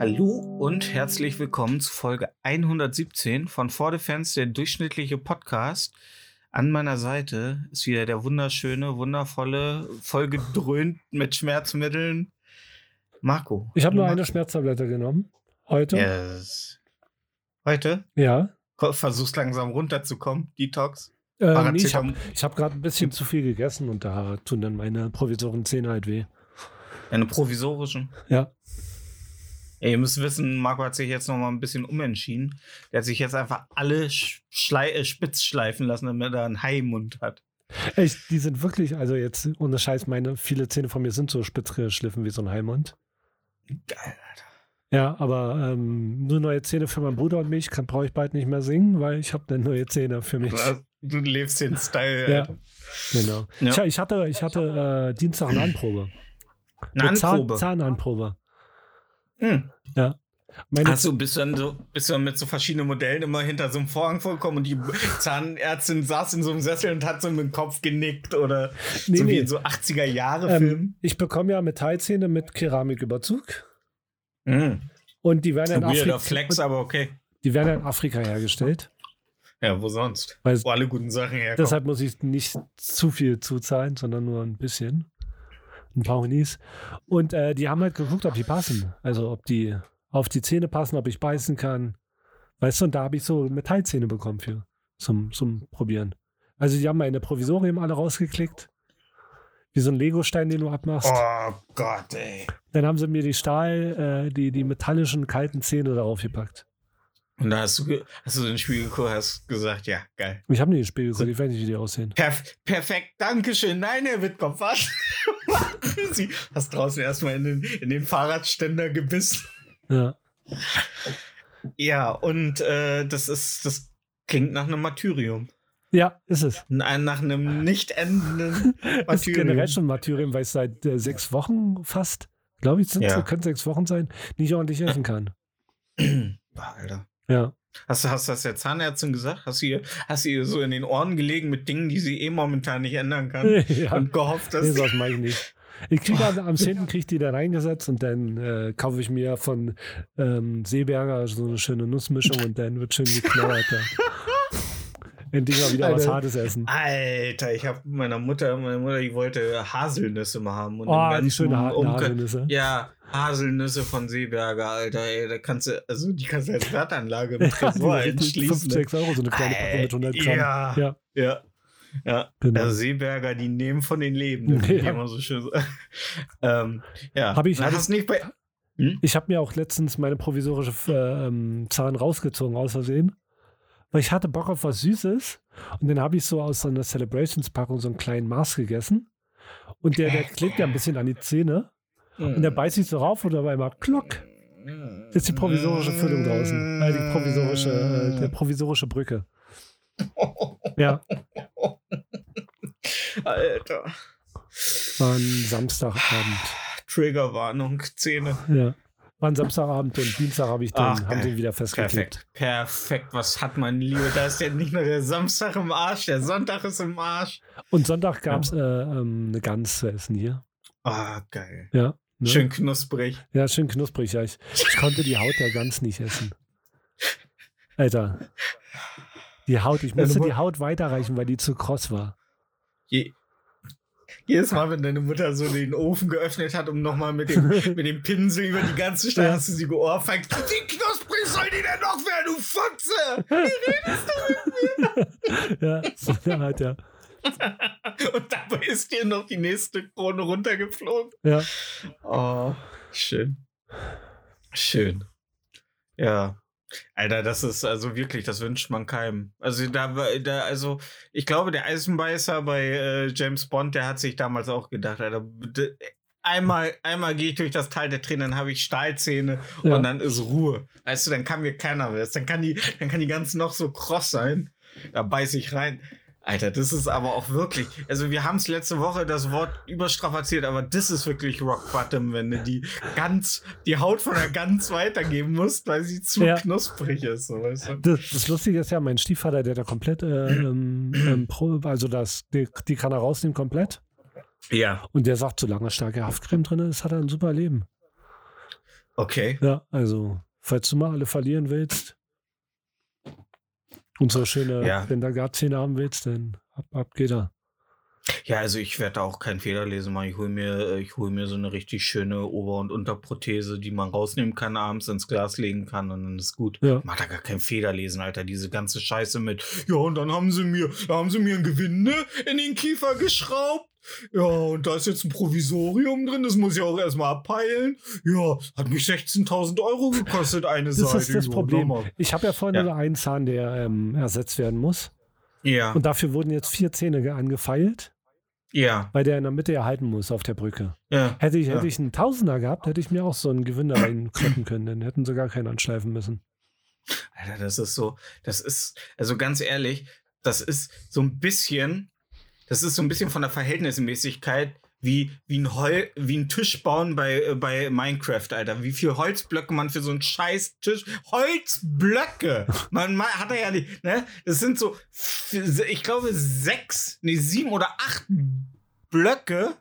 Hallo und herzlich willkommen zu Folge 117 von For the Fans, der durchschnittliche Podcast. An meiner Seite ist wieder der wunderschöne, wundervolle, vollgedröhnt mit Schmerzmitteln Marco. Ich habe nur Hallo, eine Marco. Schmerztablette genommen. Heute. Yes. Heute? Ja. Versuchst langsam runterzukommen. Detox. Ähm, ich habe hab gerade ein bisschen zu viel gegessen und da tun dann meine provisoren Zähne halt weh. Eine provisorischen. Ja. Ey, ihr müsst wissen, Marco hat sich jetzt noch mal ein bisschen umentschieden. Der hat sich jetzt einfach alle Sch- Schlei äh, spitz schleifen lassen, damit er einen Haimund hat. Echt, die sind wirklich, also jetzt ohne Scheiß, meine viele Zähne von mir sind so spitz geschliffen wie so ein Heimund. Geil, Alter. Ja, aber ähm, nur neue Zähne für meinen Bruder und mich kann brauche ich bald nicht mehr singen, weil ich habe dann neue Zähne für mich. Du, lebst den Style. Ja. Alter. Genau. Ja. Ich, ich hatte, ich hatte äh, Dienstag eine Anprobe. Eine Zahn, Anprobe. Zahnanprobe. Hm. Meine Hast du, bist du, dann so, bist du dann mit so verschiedenen Modellen immer hinter so einem Vorhang vorgekommen und die Zahnärztin saß in so einem Sessel und hat so mit dem Kopf genickt oder Nee, so wie nee. in so 80er-Jahre-Filmen? ähm, ich bekomme ja Metallzähne mit Keramiküberzug. Hm. Und die werden, in Afrika, Flex, aber okay. die werden in Afrika hergestellt. Ja, wo sonst? Weil Wo alle guten Sachen herkommen. deshalb muss ich nicht zu viel zuzahlen, sondern nur ein bisschen. Ein paar Honis. Und äh, die haben halt geguckt, ob die passen. Also ob die auf die Zähne passen, ob ich beißen kann. Weißt du, und da habe ich so Metallzähne bekommen für zum, zum Probieren. Also die haben meine Provisorien alle rausgeklickt. Wie so ein Legostein, den du abmachst. oh Gott, ey. Dann haben sie mir die Stahl, äh, die, die metallischen kalten Zähne darauf gepackt. Und da hast du, hast du den Spiel geguckt, hast gesagt, ja, geil. Ich habe nicht ins Spiel geguckt, ich weiß nicht, wie die aussehen. Perf perfekt, Dankeschön. Nein, Herr Wittkopf, was? Sie. Hast draußen erstmal in den, in den Fahrradständer gebissen. Ja. Ja, und äh, das ist, das klingt nach einem Martyrium. Ja, ist es. Nach einem nicht endenden Das ist generell Martyrium. schon Martyrium, weil ich seit äh, sechs Wochen fast, glaube ich, sind Ja. so, können sechs Wochen sein, nicht ordentlich essen kann. Alter. Ja. Hast du hast das der Zahnärztin gesagt? Hast du, ihr, hast du ihr so in den Ohren gelegen mit Dingen, die sie eh momentan nicht ändern kann? ja. Und gehofft, dass Nee, sowas mache ich nicht. Ich kriege am, am 10. krieg ich die da reingesetzt und dann äh, kaufe ich mir von ähm, Seeberger so eine schöne Nussmischung und dann wird schön geknauert. Ja. Endlich mal wieder was Alter. Hartes essen. Alter, ich habe meiner Mutter, meine Mutter, die wollte Haselnüsse mal haben. Und Oh, die schöne harten Umkreis- Haselnüsse. Ja, Haselnüsse von Seeberger, Alter, ey, da kannst du, also die kannst du als Wertanlage im Tresor die 5, entschließen. 6 Euro, so eine kleine Packung mit 100 Gramm. Ja, Ja, ja, ja. genau. Also Seeberger, die nehmen von den Lebenden, wie Ja. die immer so schön ähm, ja, Hab ich- hab ich- nicht bei. Ich habe mir auch letztens meine provisorische äh, ähm, Zahn rausgezogen aus Versehen, weil ich hatte Bock auf was Süßes und dann habe ich so aus so einer Celebrations-Packung so einen kleinen Mars gegessen und der, der klebt ja ein bisschen an die Zähne und der beißt sich so rauf und dabei mal klock, ist die provisorische Füllung draußen, äh, die provisorische, äh, der provisorische Brücke. Ja, Alter. war ein Samstagabend. Triggerwarnung, Zähne. Ja. War ein Samstagabend und Dienstag habe ich dann, Ach, haben sie wieder festgeklebt. Perfekt. Perfekt. Was hat man Liebe? Da ist ja nicht nur der Samstag im Arsch, der Sonntag ist im Arsch. Und Sonntag gab es äh, ähm, eine Gans zu essen hier. Ah, geil. Ja. Ne? Schön knusprig. Ja, schön knusprig. Ja, ich, ich konnte die Haut der Gans nicht essen. Alter. Die Haut, ich musste Mu- die Haut weiterreichen, weil die zu kross war. Je jedes Mal, wenn deine Mutter so den Ofen geöffnet hat, um nochmal mit dem, mit dem Pinsel über die ganze Stadt, hast du sie geohrfeigt. Wie knusprig soll die denn noch werden, du Fotze? ja, so eine Art, ja. Und dabei ist dir noch die nächste Krone runtergeflogen. Ja, Oh, schön. Schön. Ja. Alter, das ist also wirklich, das wünscht man keinem. Also da da, also ich glaube, der Eisenbeißer bei äh, James Bond, der hat sich damals auch gedacht, Alter, einmal, einmal gehe ich durch das Tal der Tränen, dann habe ich Stahlzähne Ja. und dann ist Ruhe. Weißt du, dann kann mir keiner was. Dann kann die, dann kann die ganz noch so kross sein. Da beiß ich rein. Alter, das ist aber auch wirklich. Also, wir haben es letzte Woche das Wort überstrapaziert, aber das ist wirklich Rock Bottom, wenn du die ganz, die Haut von der Gans weitergeben musst, weil sie zu Ja. knusprig ist. So, weißt du? Das, das Lustige ist ja, mein Stiefvater, der da komplett, äh, ähm, ähm, pro, also das, die, die kann er rausnehmen komplett. Ja, Und der sagt, solange starke Haftcreme drin ist, hat er ein super Leben. okay. Ja, also, falls du mal alle verlieren willst und so schöne Ja. Wendergard-Zähne haben willst, dann ab, ab geht er. Ja, also ich werde da auch keinen Federlesen machen. Ich hole mir, äh, ich hol mir so eine richtig schöne Ober- und Unterprothese, die man rausnehmen kann, abends ins Glas legen kann und dann ist gut. Ja. Mach da gar kein Federlesen, Alter. Diese ganze Scheiße mit, ja, und dann haben sie mir, da haben sie mir ein Gewinde in den Kiefer geschraubt. Ja, und da ist jetzt ein Provisorium drin, das muss ich auch erstmal abpeilen. Ja, hat mich 16.000 Euro gekostet, eine Das Seite. ist das Problem. Ich habe ja vorne Ja. einen Zahn, der ähm, ersetzt werden muss. Ja, Und dafür wurden jetzt vier Zähne ge- angefeilt, ja, weil der in der Mitte erhalten muss auf der Brücke. ja. Hätte ich, Ja. hätte ich einen Tausender gehabt, hätte ich mir auch so ein Gewinde reinkloppen können. Dann hätten sie gar keinen anschleifen müssen. Alter, das ist so, das ist, also ganz ehrlich, das ist so ein bisschen, das ist so ein bisschen von der Verhältnismäßigkeit wie, wie, ein, Hol wie ein Tisch bauen bei, äh, bei Minecraft, Alter. Wie viel Holzblöcke man für so einen scheiß Tisch. Holzblöcke! Man, man hat er ja nicht, ne? Das sind so, ich glaube, sechs, nee, sieben oder acht Blöcke,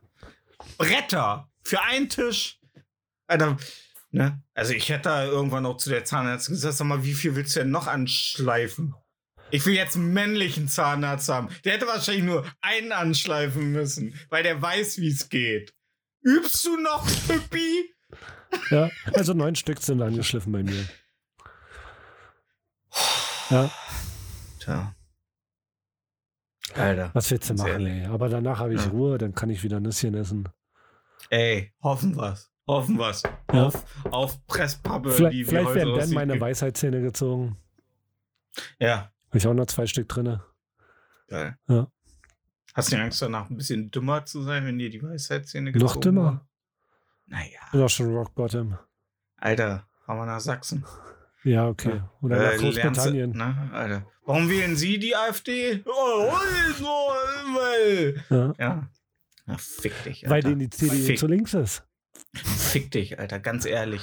Bretter für einen Tisch. Alter, ne? Also ich hätte da irgendwann auch zu der Zahnärztin gesagt, sag mal, wie viel willst du denn noch anschleifen? Ich will jetzt einen männlichen Zahnarzt haben. Der hätte wahrscheinlich nur einen anschleifen müssen, weil der weiß, wie es geht. Übst du noch, Pippi? Ja, also neun Stück sind angeschliffen bei mir. Ja, Tja. Alter. was willst du machen, ey? Aber danach habe ich Ja. Ruhe, dann kann ich wieder Nüsschen essen. Ey, hoffen wir's. Hoffen wir's. Ja. Auf, auf Presspappe, Vielleicht, die vielleicht werden dann meine Weisheitszähne gezogen. Ja, Habe ich auch noch zwei Stück drin. geil. Ja. Hast du Angst danach, ein bisschen dümmer zu sein, wenn dir die Weisheitszähne Noch gezogen dümmer. wurden? Naja, Bin auch schon Rock Bottom. Alter, fahren wir nach Sachsen. Ja, okay. Oder nach Äh, du- Großbritannien. Ne, Alter. Warum wählen Sie die AfD? Oh, so, weil. Ja. Ja. Na, fick dich, Alter. Weil denen die CDU Fick, zu links ist. fick dich, Alter, ganz ehrlich.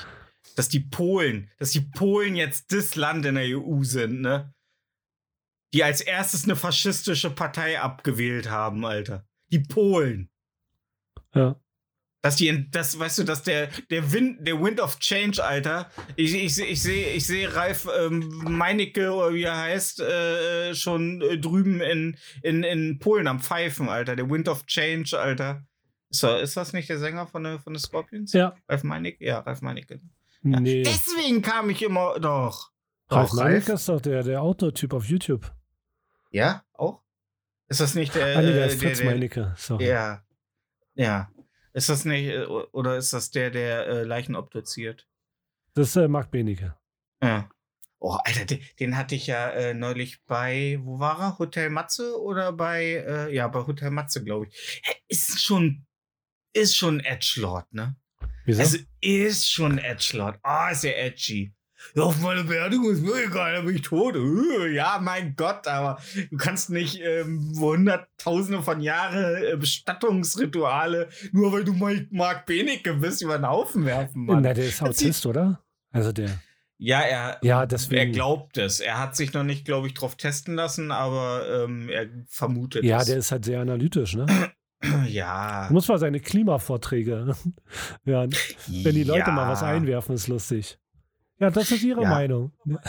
Dass die Polen, dass die Polen jetzt das Land in der EU sind, ne? Die als erstes eine faschistische Partei abgewählt haben, Alter. Die Polen. Ja. Dass die, das, weißt du, dass der, der Wind, der Wind of Change, Alter, ich, ich, ich sehe, ich sehe Ralf ähm, Meinecke, oder wie er heißt, äh, schon äh, drüben in, in, in Polen am Pfeifen, Alter. Der Wind of Change, Alter. Ist, er- ist das nicht der Sänger von der, von der Scorpions? Ja. Ralf Meinecke? Ja, Ralf Meinecke. Ja. Nee. Deswegen kam ich immer doch. Ralf Meinecke ist doch der, der Outdoor-Typ auf YouTube. Ja, auch? Ist das nicht der. ah, nee, der äh, ist Fritz Meinecke. Sorry. Ja. Ja. Ist das nicht, äh, oder ist das der, der äh, Leichen obduziert? Das ist äh, Marc Benecke. Ja. Oh, Alter, den, den hatte ich ja äh, neulich bei, wo war er? Hotel Matze oder bei, äh, ja, bei Hotel Matze, glaube ich. Er Ist schon, ist schon Edgelord, ne? Wieso? Also ist schon Edgelord. Ah, ist der edgy. Ja, auf meine Beerdigung ist mir egal, da bin ich tot. Äh, Ja, mein Gott, aber du kannst nicht ähm, hunderttausende von Jahren äh, Bestattungsrituale, nur weil du mal Mark Benecke bist, über den Haufen werfen, Mann. Na, der ist Autist, oder? Also der. Ja, er, Ja, deswegen. er glaubt es. Er hat sich noch nicht, glaube ich, drauf testen lassen, aber ähm, er vermutet Ja, es. der ist halt sehr analytisch, ne? ja. Muss man seine Klimavorträge hören. Wenn die Leute ja. mal was einwerfen, ist lustig. Ja, das ist ihre Ja. Meinung.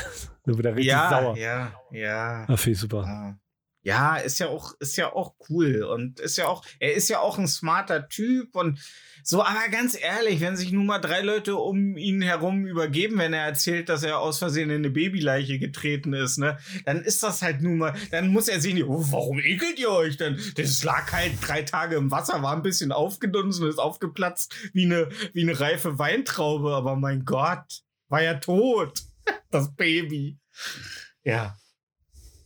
Da wird er richtig Ja, sauer. ja, ja. Ah, viel super. Ja. Ja, ist ja auch, ist ja auch cool und ist ja auch, er ist ja auch ein smarter Typ und so, aber ganz ehrlich, wenn sich nun mal drei Leute um ihn herum übergeben, wenn er erzählt, dass er aus Versehen in eine Babyleiche getreten ist, ne, dann ist das halt nun mal, dann muss er sehen, oh, warum ekelt ihr euch denn? Das lag halt drei Tage im Wasser, war ein bisschen aufgedunsen, ist aufgeplatzt wie eine, wie eine reife Weintraube, aber mein Gott, war ja tot, das Baby. Ja.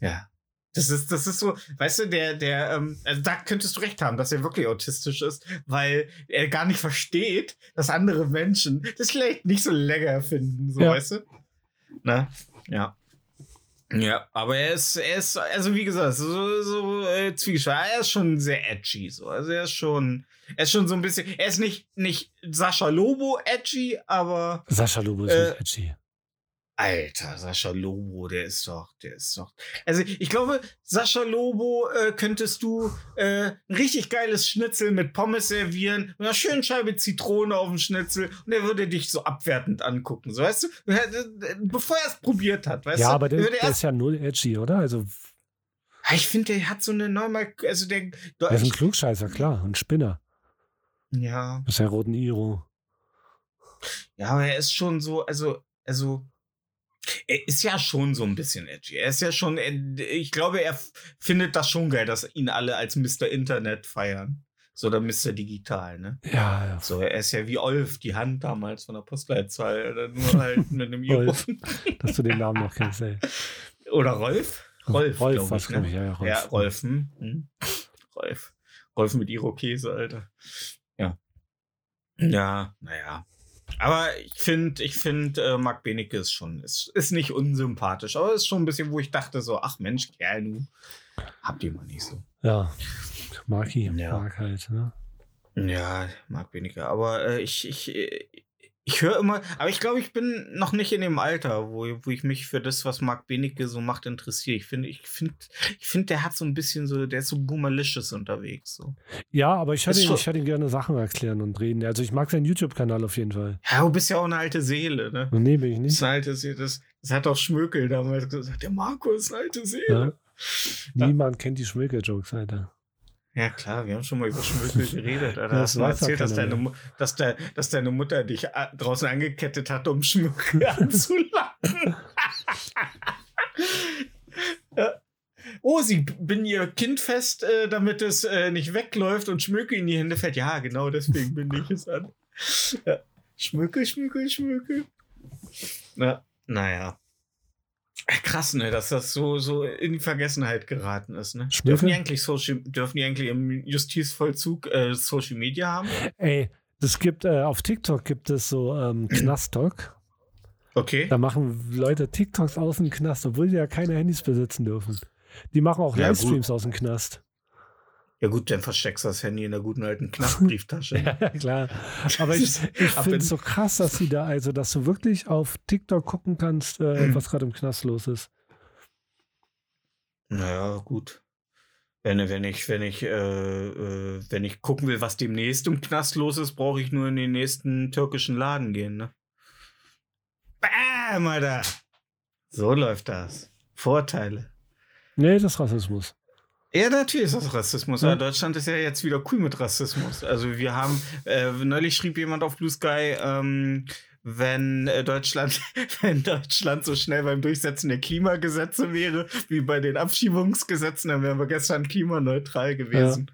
Ja. Das ist, das ist so, weißt du, der, der, ähm, also da könntest du recht haben, dass er wirklich autistisch ist, weil er gar nicht versteht, dass andere Menschen das vielleicht nicht so lecker finden, so Ja. weißt du? Ne? Ja. Ja, aber er ist, er ist, also wie gesagt, so, so äh, zwiegespalten. Er ist schon sehr edgy, so. Also er ist schon, er ist schon so ein bisschen, er ist nicht, nicht Sascha Lobo edgy, aber Sascha Lobo ist Äh, nicht edgy. Alter, Sascha Lobo, der ist doch, der ist doch. Also ich glaube, Sascha Lobo äh, könntest du äh, ein richtig geiles Schnitzel mit Pommes servieren, mit einer schönen Scheibe Zitrone auf dem Schnitzel und er würde dich so abwertend angucken, so weißt du, Äh, bevor er es probiert hat, weißt Ja, du. aber der, Er der ist ja null edgy, oder? Also, Ah, ich finde, der hat so eine normal, also der, der ist ein Klugscheißer, klar. Ein Spinner. ja, Mit seinem roten Iro. ja, aber er ist schon so, also, also, er ist ja schon so ein bisschen edgy. Er ist ja schon, er, ich glaube, er findet das schon geil, dass ihn alle als Mr. Internet feiern. So, oder Mr. Digital, ne? Ja, ja. So, er ist ja wie Olf, die Hand damals von der Postleitzahl, oder nur halt mit einem. Olf. Dass du den Namen noch kennst, ey. Oder Rolf? Rolf, Rolf glaub was, ich, glaube ne? ich. Ja, ja, Rolf. Ja, Rolf. Hm? Hm? Rolf. Rolf mit Irokese, Alter. Ja. Ja, naja. Aber ich finde, ich finde, äh, Marc Benecke ist schon, ist, ist nicht unsympathisch, aber ist schon ein bisschen, wo ich dachte so, ach Mensch, Kerl, nu, habt ihr mal nicht so. Ja. Mag ihn, Ja. mag halt, ne? Ja, Marc Benecke, aber äh, ich, ich, äh, ich höre immer, aber ich glaube, ich bin noch nicht in dem Alter, wo, wo ich mich für das, was Marc Benecke so macht, interessiere. Ich finde, ich finde, ich finde, der hat so ein bisschen so, der ist so boomerlicious unterwegs, so. Ja, aber ich hatte, ich hatte gerne Sachen erklären und reden. Also ich mag seinen YouTube-Kanal auf jeden Fall. Ja, du bist ja auch eine alte Seele, ne? Nee, bin ich Das nicht. eine alte Seele. Das, das hat auch Schmökel damals gesagt. Der Marco ist eine alte Seele. Ja. Niemand kennt die Schmöker-Jokes, Alter. Ja. klar, wir haben schon mal über Schmökel geredet. Alter. Hast das du doch erzählt, dass deine. Mu- dass, de, dass deine Mutter dich äh, draußen angekettet hat, um Schmökel anzulachen. Ja. Oh, sie bin ihr Kind fest, äh, damit es äh, nicht wegläuft und Schmökel in die Hände fällt. Ja, genau deswegen bin ich es an. Ja. Schmökel, Schmökel, Schmökel. Ja, naja. Krass, ne, dass das so, so in die Vergessenheit geraten ist, ne? Schmökel? Dürfen die eigentlich Social, dürfen die eigentlich im Justizvollzug äh, Social Media haben? Ey, das gibt, äh, auf TikTok gibt es so ähm, Knast-Talk. Okay. Da machen Leute TikToks aus dem Knast, obwohl die ja keine Handys besitzen dürfen. Die machen auch Ja, Livestreams aus dem Knast. Ja gut, dann versteckst du das Handy in der guten alten Knastbrieftasche. Ja, klar. Aber ich, ich finde es so krass, dass sie da, also dass du wirklich auf TikTok gucken kannst, äh, was gerade im Knast los ist. Naja, gut. Wenn, wenn ich, wenn ich, äh, äh, wenn ich gucken will, was demnächst im Knast los ist, brauche ich nur in den nächsten türkischen Laden gehen, ne? Bam, Alter! So läuft das. Vorteile. Nee, das ist Rassismus. Ja, natürlich ist das Rassismus. Ja. Aber Deutschland ist ja jetzt wieder cool mit Rassismus. Also wir haben, äh, neulich schrieb jemand auf Blue Sky, ähm, wenn äh, Deutschland, wenn Deutschland so schnell beim Durchsetzen der Klimagesetze wäre, wie bei den Abschiebungsgesetzen, dann wären wir gestern klimaneutral gewesen.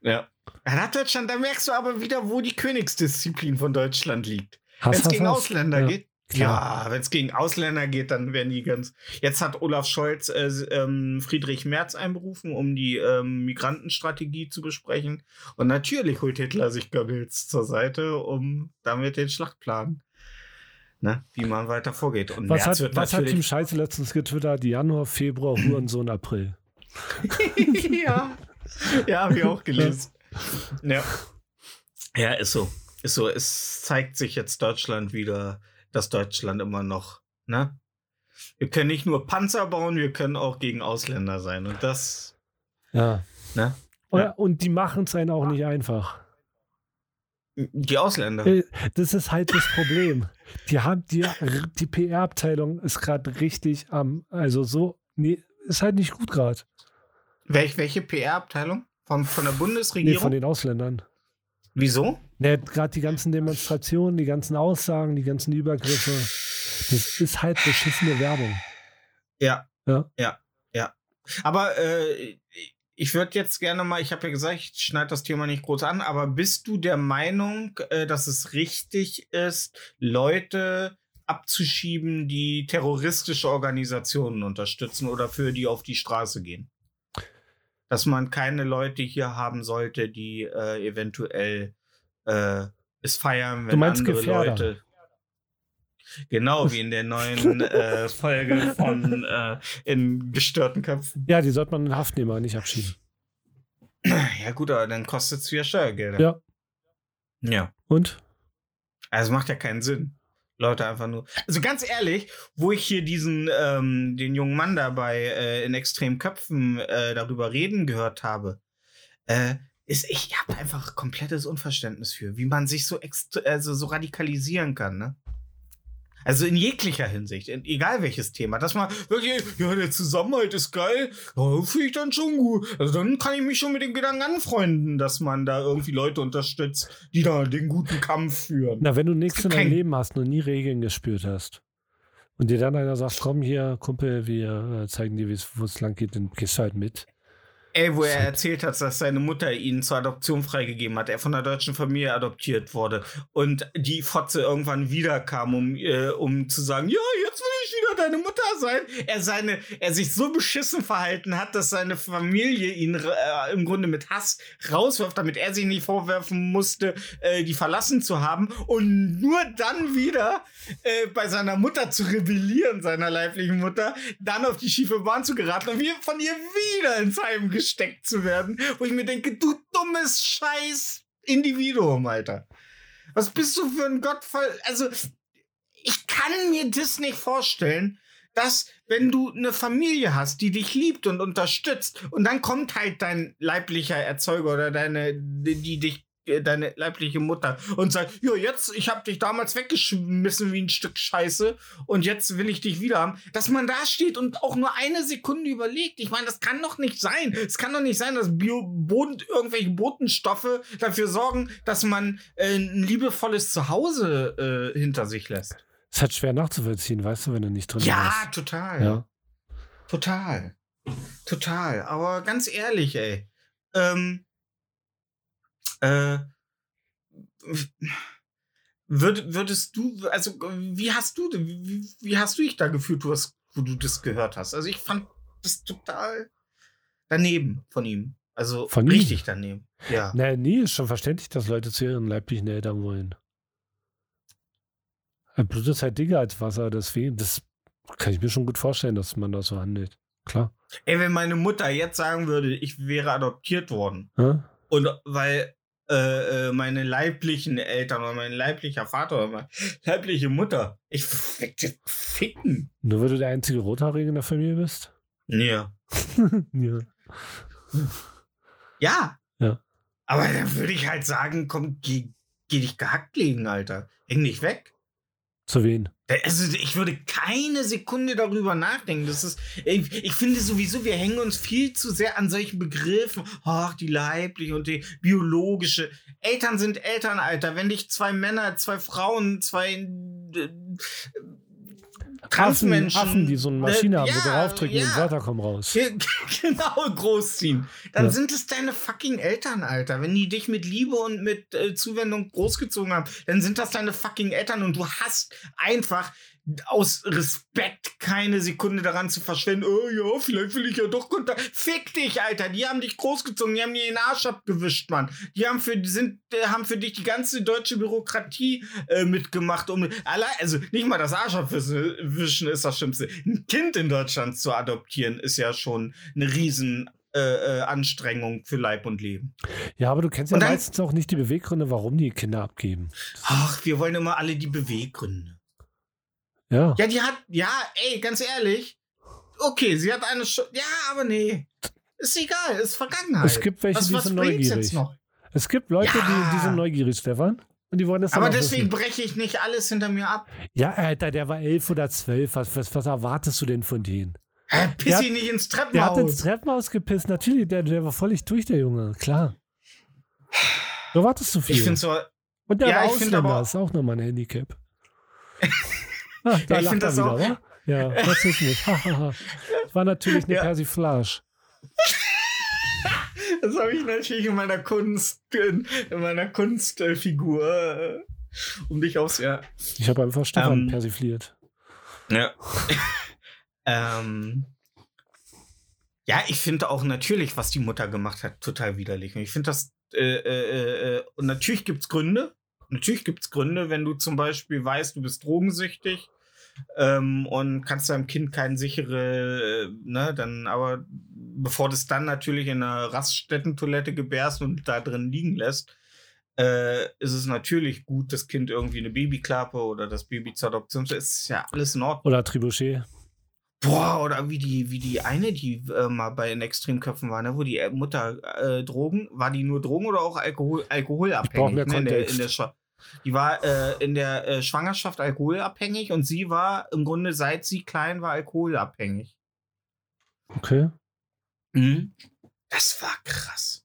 Ja. Dann hat Deutschland, da merkst du aber wieder, wo die Königsdisziplin von Deutschland liegt. Wenn es gegen. Ausländer Ja, geht. Ja, wenn es gegen Ausländer geht, dann werden die ganz. Jetzt hat Olaf Scholz äh, ähm, Friedrich Merz einberufen, um die ähm, Migrantenstrategie zu besprechen. Und natürlich holt Hitler sich Goebbels zur Seite, um damit den Schlachtplan, ne, wie man weiter vorgeht. Und Was, Merz hat, was hat Team. Scheiße letztens getwittert? Januar, Februar, Hurensohn, April. ja, ja, habe ich auch gelesen. ja. ja, ist so. Ist so. Es zeigt sich jetzt Deutschland wieder, dass Deutschland immer noch, ne? Wir können nicht nur Panzer bauen, wir können auch gegen Ausländer sein. Und das, Ja. ne? Und, Ja. und die machen es einen auch nicht einfach. Die Ausländer. Äh, Das ist halt das Problem. Die haben die, die PR-Abteilung ist gerade richtig am, also so, nee, ist halt nicht gut gerade. Welch, welche PR-Abteilung? Von, von der Nee, Bundesregierung? von den Ausländern. Wieso? Nee, gerade die ganzen Demonstrationen, die ganzen Aussagen, die ganzen Übergriffe. Das ist halt beschissene Werbung. Ja. Ja. Ja. Ja. Aber äh, ich würde jetzt gerne mal, ich habe ja gesagt, ich schneide das Thema nicht groß an, aber bist du der Meinung, äh, dass es richtig ist, Leute abzuschieben, die terroristische Organisationen unterstützen oder für die auf die Straße gehen? Dass man keine Leute hier haben sollte, die äh, eventuell äh, es feiern, wenn Du meinst andere Gefährder? Leute. Genau wie in der neuen äh, Folge von äh, In gestörten Köpfen. Ja, die sollte man in Haft nehmen, aber nicht abschieben. Ja, gut, aber dann kostet es wieder Steuergelder. Ja. Ja. Und? Also macht ja keinen Sinn. Leute einfach nur. Also ganz ehrlich, wo ich hier diesen, ähm, den jungen Mann dabei äh, in extremen Köpfen äh, darüber reden gehört habe, äh, ist, ich habe einfach komplettes Unverständnis für, wie man sich so, also so radikalisieren kann, ne? Also in jeglicher Hinsicht, in, egal welches Thema, dass man wirklich, ja, der Zusammenhalt ist geil, ja, finde ich dann schon gut. Also dann kann ich mich schon mit dem Gedanken anfreunden, dass man da irgendwie Leute unterstützt, die da den guten Kampf führen. Na, wenn du nichts in deinem Leben hast und nie Regeln gespürt hast und dir dann einer sagt, komm hier, Kumpel, wir äh, zeigen dir, wie es- wo es lang geht, dann gehst du halt mit. Ey, wo er erzählt hat, dass seine Mutter ihn zur Adoption freigegeben hat, er von einer deutschen Familie adoptiert wurde und die Fotze irgendwann wiederkam, um, äh, um zu sagen, ja, jetzt will ich wieder deine Mutter sein. Er seine, er sich so beschissen verhalten hat, dass seine Familie ihn äh, im Grunde mit Hass rauswirft, damit er sich nicht vorwerfen musste, äh, die verlassen zu haben und nur dann wieder äh, bei seiner Mutter zu rebellieren, seiner leiblichen Mutter, dann auf die schiefe Bahn zu geraten und wir von ihr wieder ins Heim gesteckt zu werden, wo ich mir denke, du dummes Scheiß Individuum, Alter. Was bist du für ein Gottfall? Also, ich kann mir das nicht vorstellen, dass wenn du eine Familie hast, die dich liebt und unterstützt und dann kommt halt dein leiblicher Erzeuger oder deine, die, die dich deine leibliche Mutter und sagt, ja, jetzt, ich habe dich damals weggeschmissen wie ein Stück Scheiße und jetzt will ich dich wieder haben, dass man da steht und auch nur eine Sekunde überlegt. Ich meine, das kann doch nicht sein. Es kann doch nicht sein, dass Bio Boden, irgendwelche Botenstoffe dafür sorgen, dass man äh, ein liebevolles Zuhause äh, hinter sich lässt. Ist halt schwer nachzuvollziehen, weißt du, wenn du nicht drin Ja, bist. total. Ja. Total. Total. Aber ganz ehrlich, ey. Ähm, äh, würd, würdest du, also wie hast du, wie, wie hast du dich da gefühlt, hast, wo du das gehört hast? Also ich fand das total daneben von ihm. Also Von ihm? richtig daneben. Ja. Nee, nee, ist schon verständlich, dass Leute zu ihren leiblichen Eltern wollen. Ein Blut ist halt dicker als Wasser, deswegen, das kann ich mir schon gut vorstellen, dass man da so handelt. Klar. Ey, wenn meine Mutter jetzt sagen würde, ich wäre adoptiert worden, Ja? Und weil äh, äh, meine leiblichen Eltern oder mein leiblicher Vater oder meine leibliche Mutter, ich ficken. Nur weil du der einzige Rothaarige in der Familie bist? Ja. ja. Ja. Ja. Aber dann würde ich halt sagen, komm, geh, geh dich gehackt legen, Alter. Häng nicht weg. Zu wen? Also ich würde keine Sekunde darüber nachdenken. Das ist, ich, ich finde sowieso, wir hängen uns viel zu sehr an solchen Begriffen. Ach, die leibliche und die biologische. Eltern sind Eltern, Alter. Wenn dich zwei Männer, zwei Frauen, zwei äh, Transmenschen, Affen, Affen, die so eine Maschine äh, haben, wo du ja, draufdrücken und ja. Wörter kommen raus. Ge- genau großziehen. Dann Ja. sind es deine fucking Eltern, Alter. Wenn die dich mit Liebe und mit äh, Zuwendung großgezogen haben, dann sind das deine fucking Eltern und du hast einfach aus Respekt keine Sekunde daran zu verschwenden, oh ja, vielleicht will ich ja doch Kontakt. Fick dich, Alter. Die haben dich großgezogen, die haben dir den Arsch abgewischt, Mann. Die haben für, sind, äh, haben für dich die ganze deutsche Bürokratie äh, mitgemacht, um allein, also nicht mal das Arsch abwischen ist das Schlimmste. Ein Kind in Deutschland zu adoptieren, ist ja schon eine riesen äh, äh, Anstrengung für Leib und Leben. Ja, aber du kennst ja dann- meistens auch nicht die Beweggründe, warum die Kinder abgeben. Ach, wir wollen immer alle die Beweggründe. Ja. Ja, die hat, ja, ey, ganz ehrlich. Okay, sie hat eine, Sch ja, aber nee. Ist egal, ist Vergangenheit. Es gibt welche, was, die was sind neugierig. Es gibt Leute, Ja. die, die sind neugierig, Stefan. Und die wollen das Aber deswegen breche ich nicht alles hinter mir ab. Ja, Alter, der war elf oder zwölf. Was, was, was erwartest du denn von denen? Der piss hat- ich nicht ins Der hat ins Treppenhaus. Treppenhaus gepisst. Natürlich, der, der war völlig durch, der Junge. Klar. Du wartest zu viel. Ich finde so, Und der Ja, Ausländer, aber- ist auch nochmal ein Handicap. ah, da Ja, ich lacht find er das wieder, auch- wa? Ja, Rassismus. War natürlich eine Ja. Persiflage. das habe ich natürlich in meiner Kunst, in, in meiner Kunstfigur, äh, um dich aufs, ja. Ich habe einfach Stefan Ähm, persifliert. Ja. ähm, ja, ich finde auch natürlich, was die Mutter gemacht hat, total widerlich. Und ich finde das, äh, äh, äh, und natürlich gibt es Gründe. Natürlich gibt es Gründe, wenn du zum Beispiel weißt, du bist drogensüchtig ähm, und kannst deinem Kind keine sichere, äh, ne, dann aber bevor du es dann natürlich in einer Raststättentoilette gebärst und da drin liegen lässt, äh, ist es natürlich gut, das Kind irgendwie eine Babyklappe oder das Baby zur Adoption. Das ist ja alles in Ordnung. Oder Trebuchet. Boah, oder wie die, wie die eine, die äh, mal bei den Extremköpfen war, ne, wo die Mutter äh, Drogen, war die nur Drogen oder auch Alkohol, alkoholabhängig? mehr ne, in der, Kontext. in der die war äh, in der äh, Schwangerschaft alkoholabhängig und sie war im Grunde, seit sie klein war, alkoholabhängig. Okay. Mhm. Das war krass.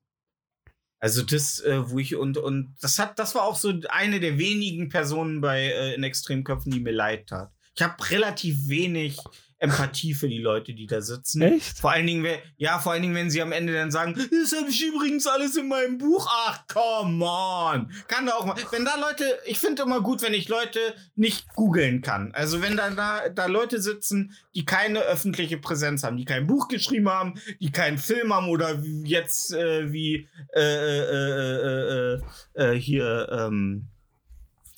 Also das, äh, wo ich und und das hat, das war auch so eine der wenigen Personen bei äh, in Extremköpfen, die mir leid tat. Ich habe relativ wenig Empathie für die Leute, die da sitzen. Echt? Vor allen Dingen, wenn, ja, vor allen Dingen, wenn sie am Ende dann sagen, das habe ich übrigens alles in meinem Buch. Ach, come on. Kann da auch mal. Wenn da Leute, ich finde immer gut, wenn ich Leute nicht googeln kann. Also wenn da, da, da Leute sitzen, die keine öffentliche Präsenz haben, die kein Buch geschrieben haben, die keinen Film haben oder jetzt äh, wie äh, äh, äh, äh, äh, hier, ähm,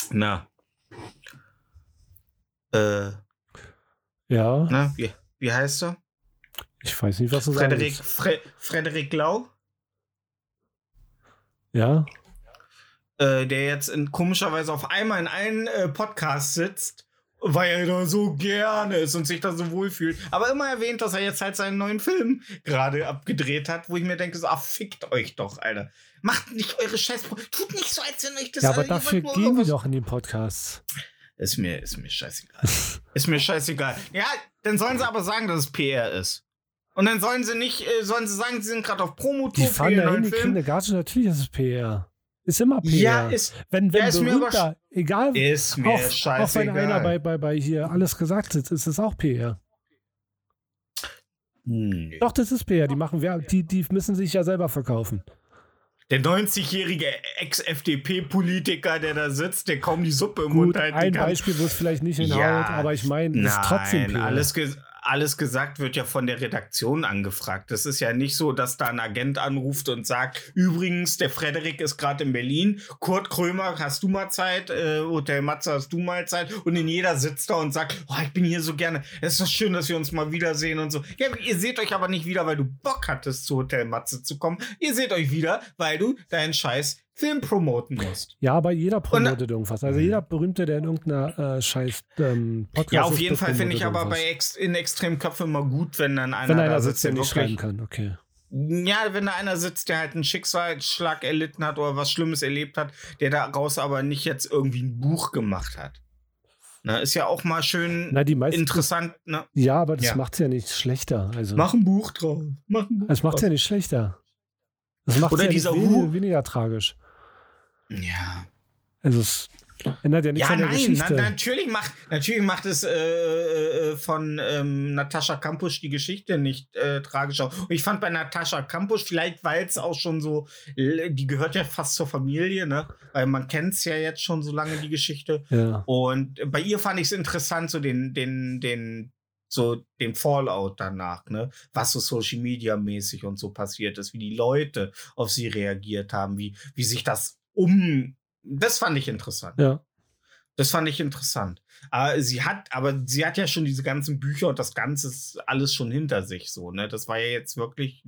na, äh, Ja. na, wie, wie heißt er? Ich weiß nicht, was du sagen Frederik, willst. Fre Frederik Lau, Ja. äh, der jetzt in, komischerweise auf einmal in allen äh, Podcasts sitzt, weil er da so gerne ist und sich da so wohlfühlt. Aber immer erwähnt, dass er jetzt halt seinen neuen Film gerade abgedreht hat, wo ich mir denke, so, ah, fickt euch doch, Alter. Macht nicht eure Scheiß. Tut nicht so, als wenn euch das Ja, aber dafür gehen wir doch in den Podcasts. Ist mir, ist mir scheißegal. ist mir scheißegal. Ja, dann sollen sie aber sagen, dass es PR ist. Und dann sollen sie nicht, äh, sollen sie sagen, sie sind gerade auf Promotour Die für ihren neuen die Film. eine Gage, natürlich ist es PR. Ist immer PR. Ja, ist, wenn wenn ja, ist mir berühmter, egal, ist mir auch, auch wenn scheißegal. einer bei, bei, bei hier alles gesagt hat, ist es auch PR. Nö. Doch, das ist PR. Die machen die, die müssen sich ja selber verkaufen. Der 90-jährige Ex-FDP-Politiker, der da sitzt, der kaum die Suppe im Gut, Mund halten ein kann. Beispiel, wo es vielleicht nicht hinhaut, Ja, aber ich meine, es ist trotzdem Nein, alles, alles gesagt wird ja von der Redaktion angefragt. Das ist ja nicht so, dass da ein Agent anruft und sagt, übrigens, der Frederik ist gerade in Berlin, Kurt Krömer, hast du mal Zeit, äh, Hotel Matze, hast du mal Zeit? Und in jeder sitzt da und sagt, oh, ich bin hier so gerne, es ist doch schön, dass wir uns mal wiedersehen und so. Ja, ihr seht euch aber nicht wieder, weil du Bock hattest, zu Hotel Matze zu kommen. Ihr seht euch wieder, weil du deinen scheiß Film promoten musst. Ja, aber jeder promotet irgendwas. Also jeder Berühmte, der in irgendeiner äh, scheiß ähm, Podcast Ja, auf jeden Fall finde ich aber bei. Ex in Extremköpfen immer gut, wenn dann einer, Wenn da einer sitzt, sitzt, der nicht schreiben kann, okay. Ja, wenn da einer sitzt, der halt einen Schicksalsschlag erlitten hat oder was Schlimmes erlebt hat, der daraus aber nicht jetzt irgendwie ein Buch gemacht hat. Na, ist ja auch mal schön Na, die meisten. interessant. Ne? Ja, aber das Ja. macht es ja nicht schlechter. Also, Mach ein Buch drauf. Mach ein Buch es macht drauf. ja nicht schlechter. Das macht Oder ja dieser weniger, weniger tragisch. Ja. Also es ändert ja nichts Ja, an der nein, Geschichte. na, natürlich, macht, natürlich macht es äh, äh, von ähm, Natascha Kampusch die Geschichte nicht äh, tragischer. Und ich fand bei Natascha Kampusch, vielleicht weil es auch schon so, äh, die gehört ja fast zur Familie, ne? Weil man kennt es ja jetzt schon so lange, die Geschichte. ja. Und bei ihr fand ich es interessant, so den, den, den, so den Fallout danach, ne? Was so Social Media mäßig und so passiert ist, wie die Leute auf sie reagiert haben, wie, wie sich das um. Das fand ich interessant. ja. Das fand ich interessant. Aber sie hat, aber sie hat ja schon diese ganzen Bücher und das Ganze ist alles schon hinter sich so, ne? Das war ja jetzt wirklich,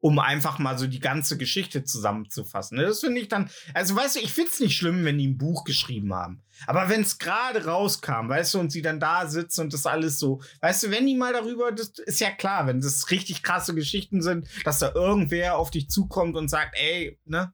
um einfach mal so die ganze Geschichte zusammenzufassen. Ne? Das finde ich dann, also weißt du, ich finde es nicht schlimm, wenn die ein Buch geschrieben haben. Aber wenn es gerade rauskam, weißt du, und sie dann da sitzt und das alles so, weißt du, wenn die mal darüber, das ist ja klar, wenn das richtig krasse Geschichten sind, dass da irgendwer auf dich zukommt und sagt, ey, ne?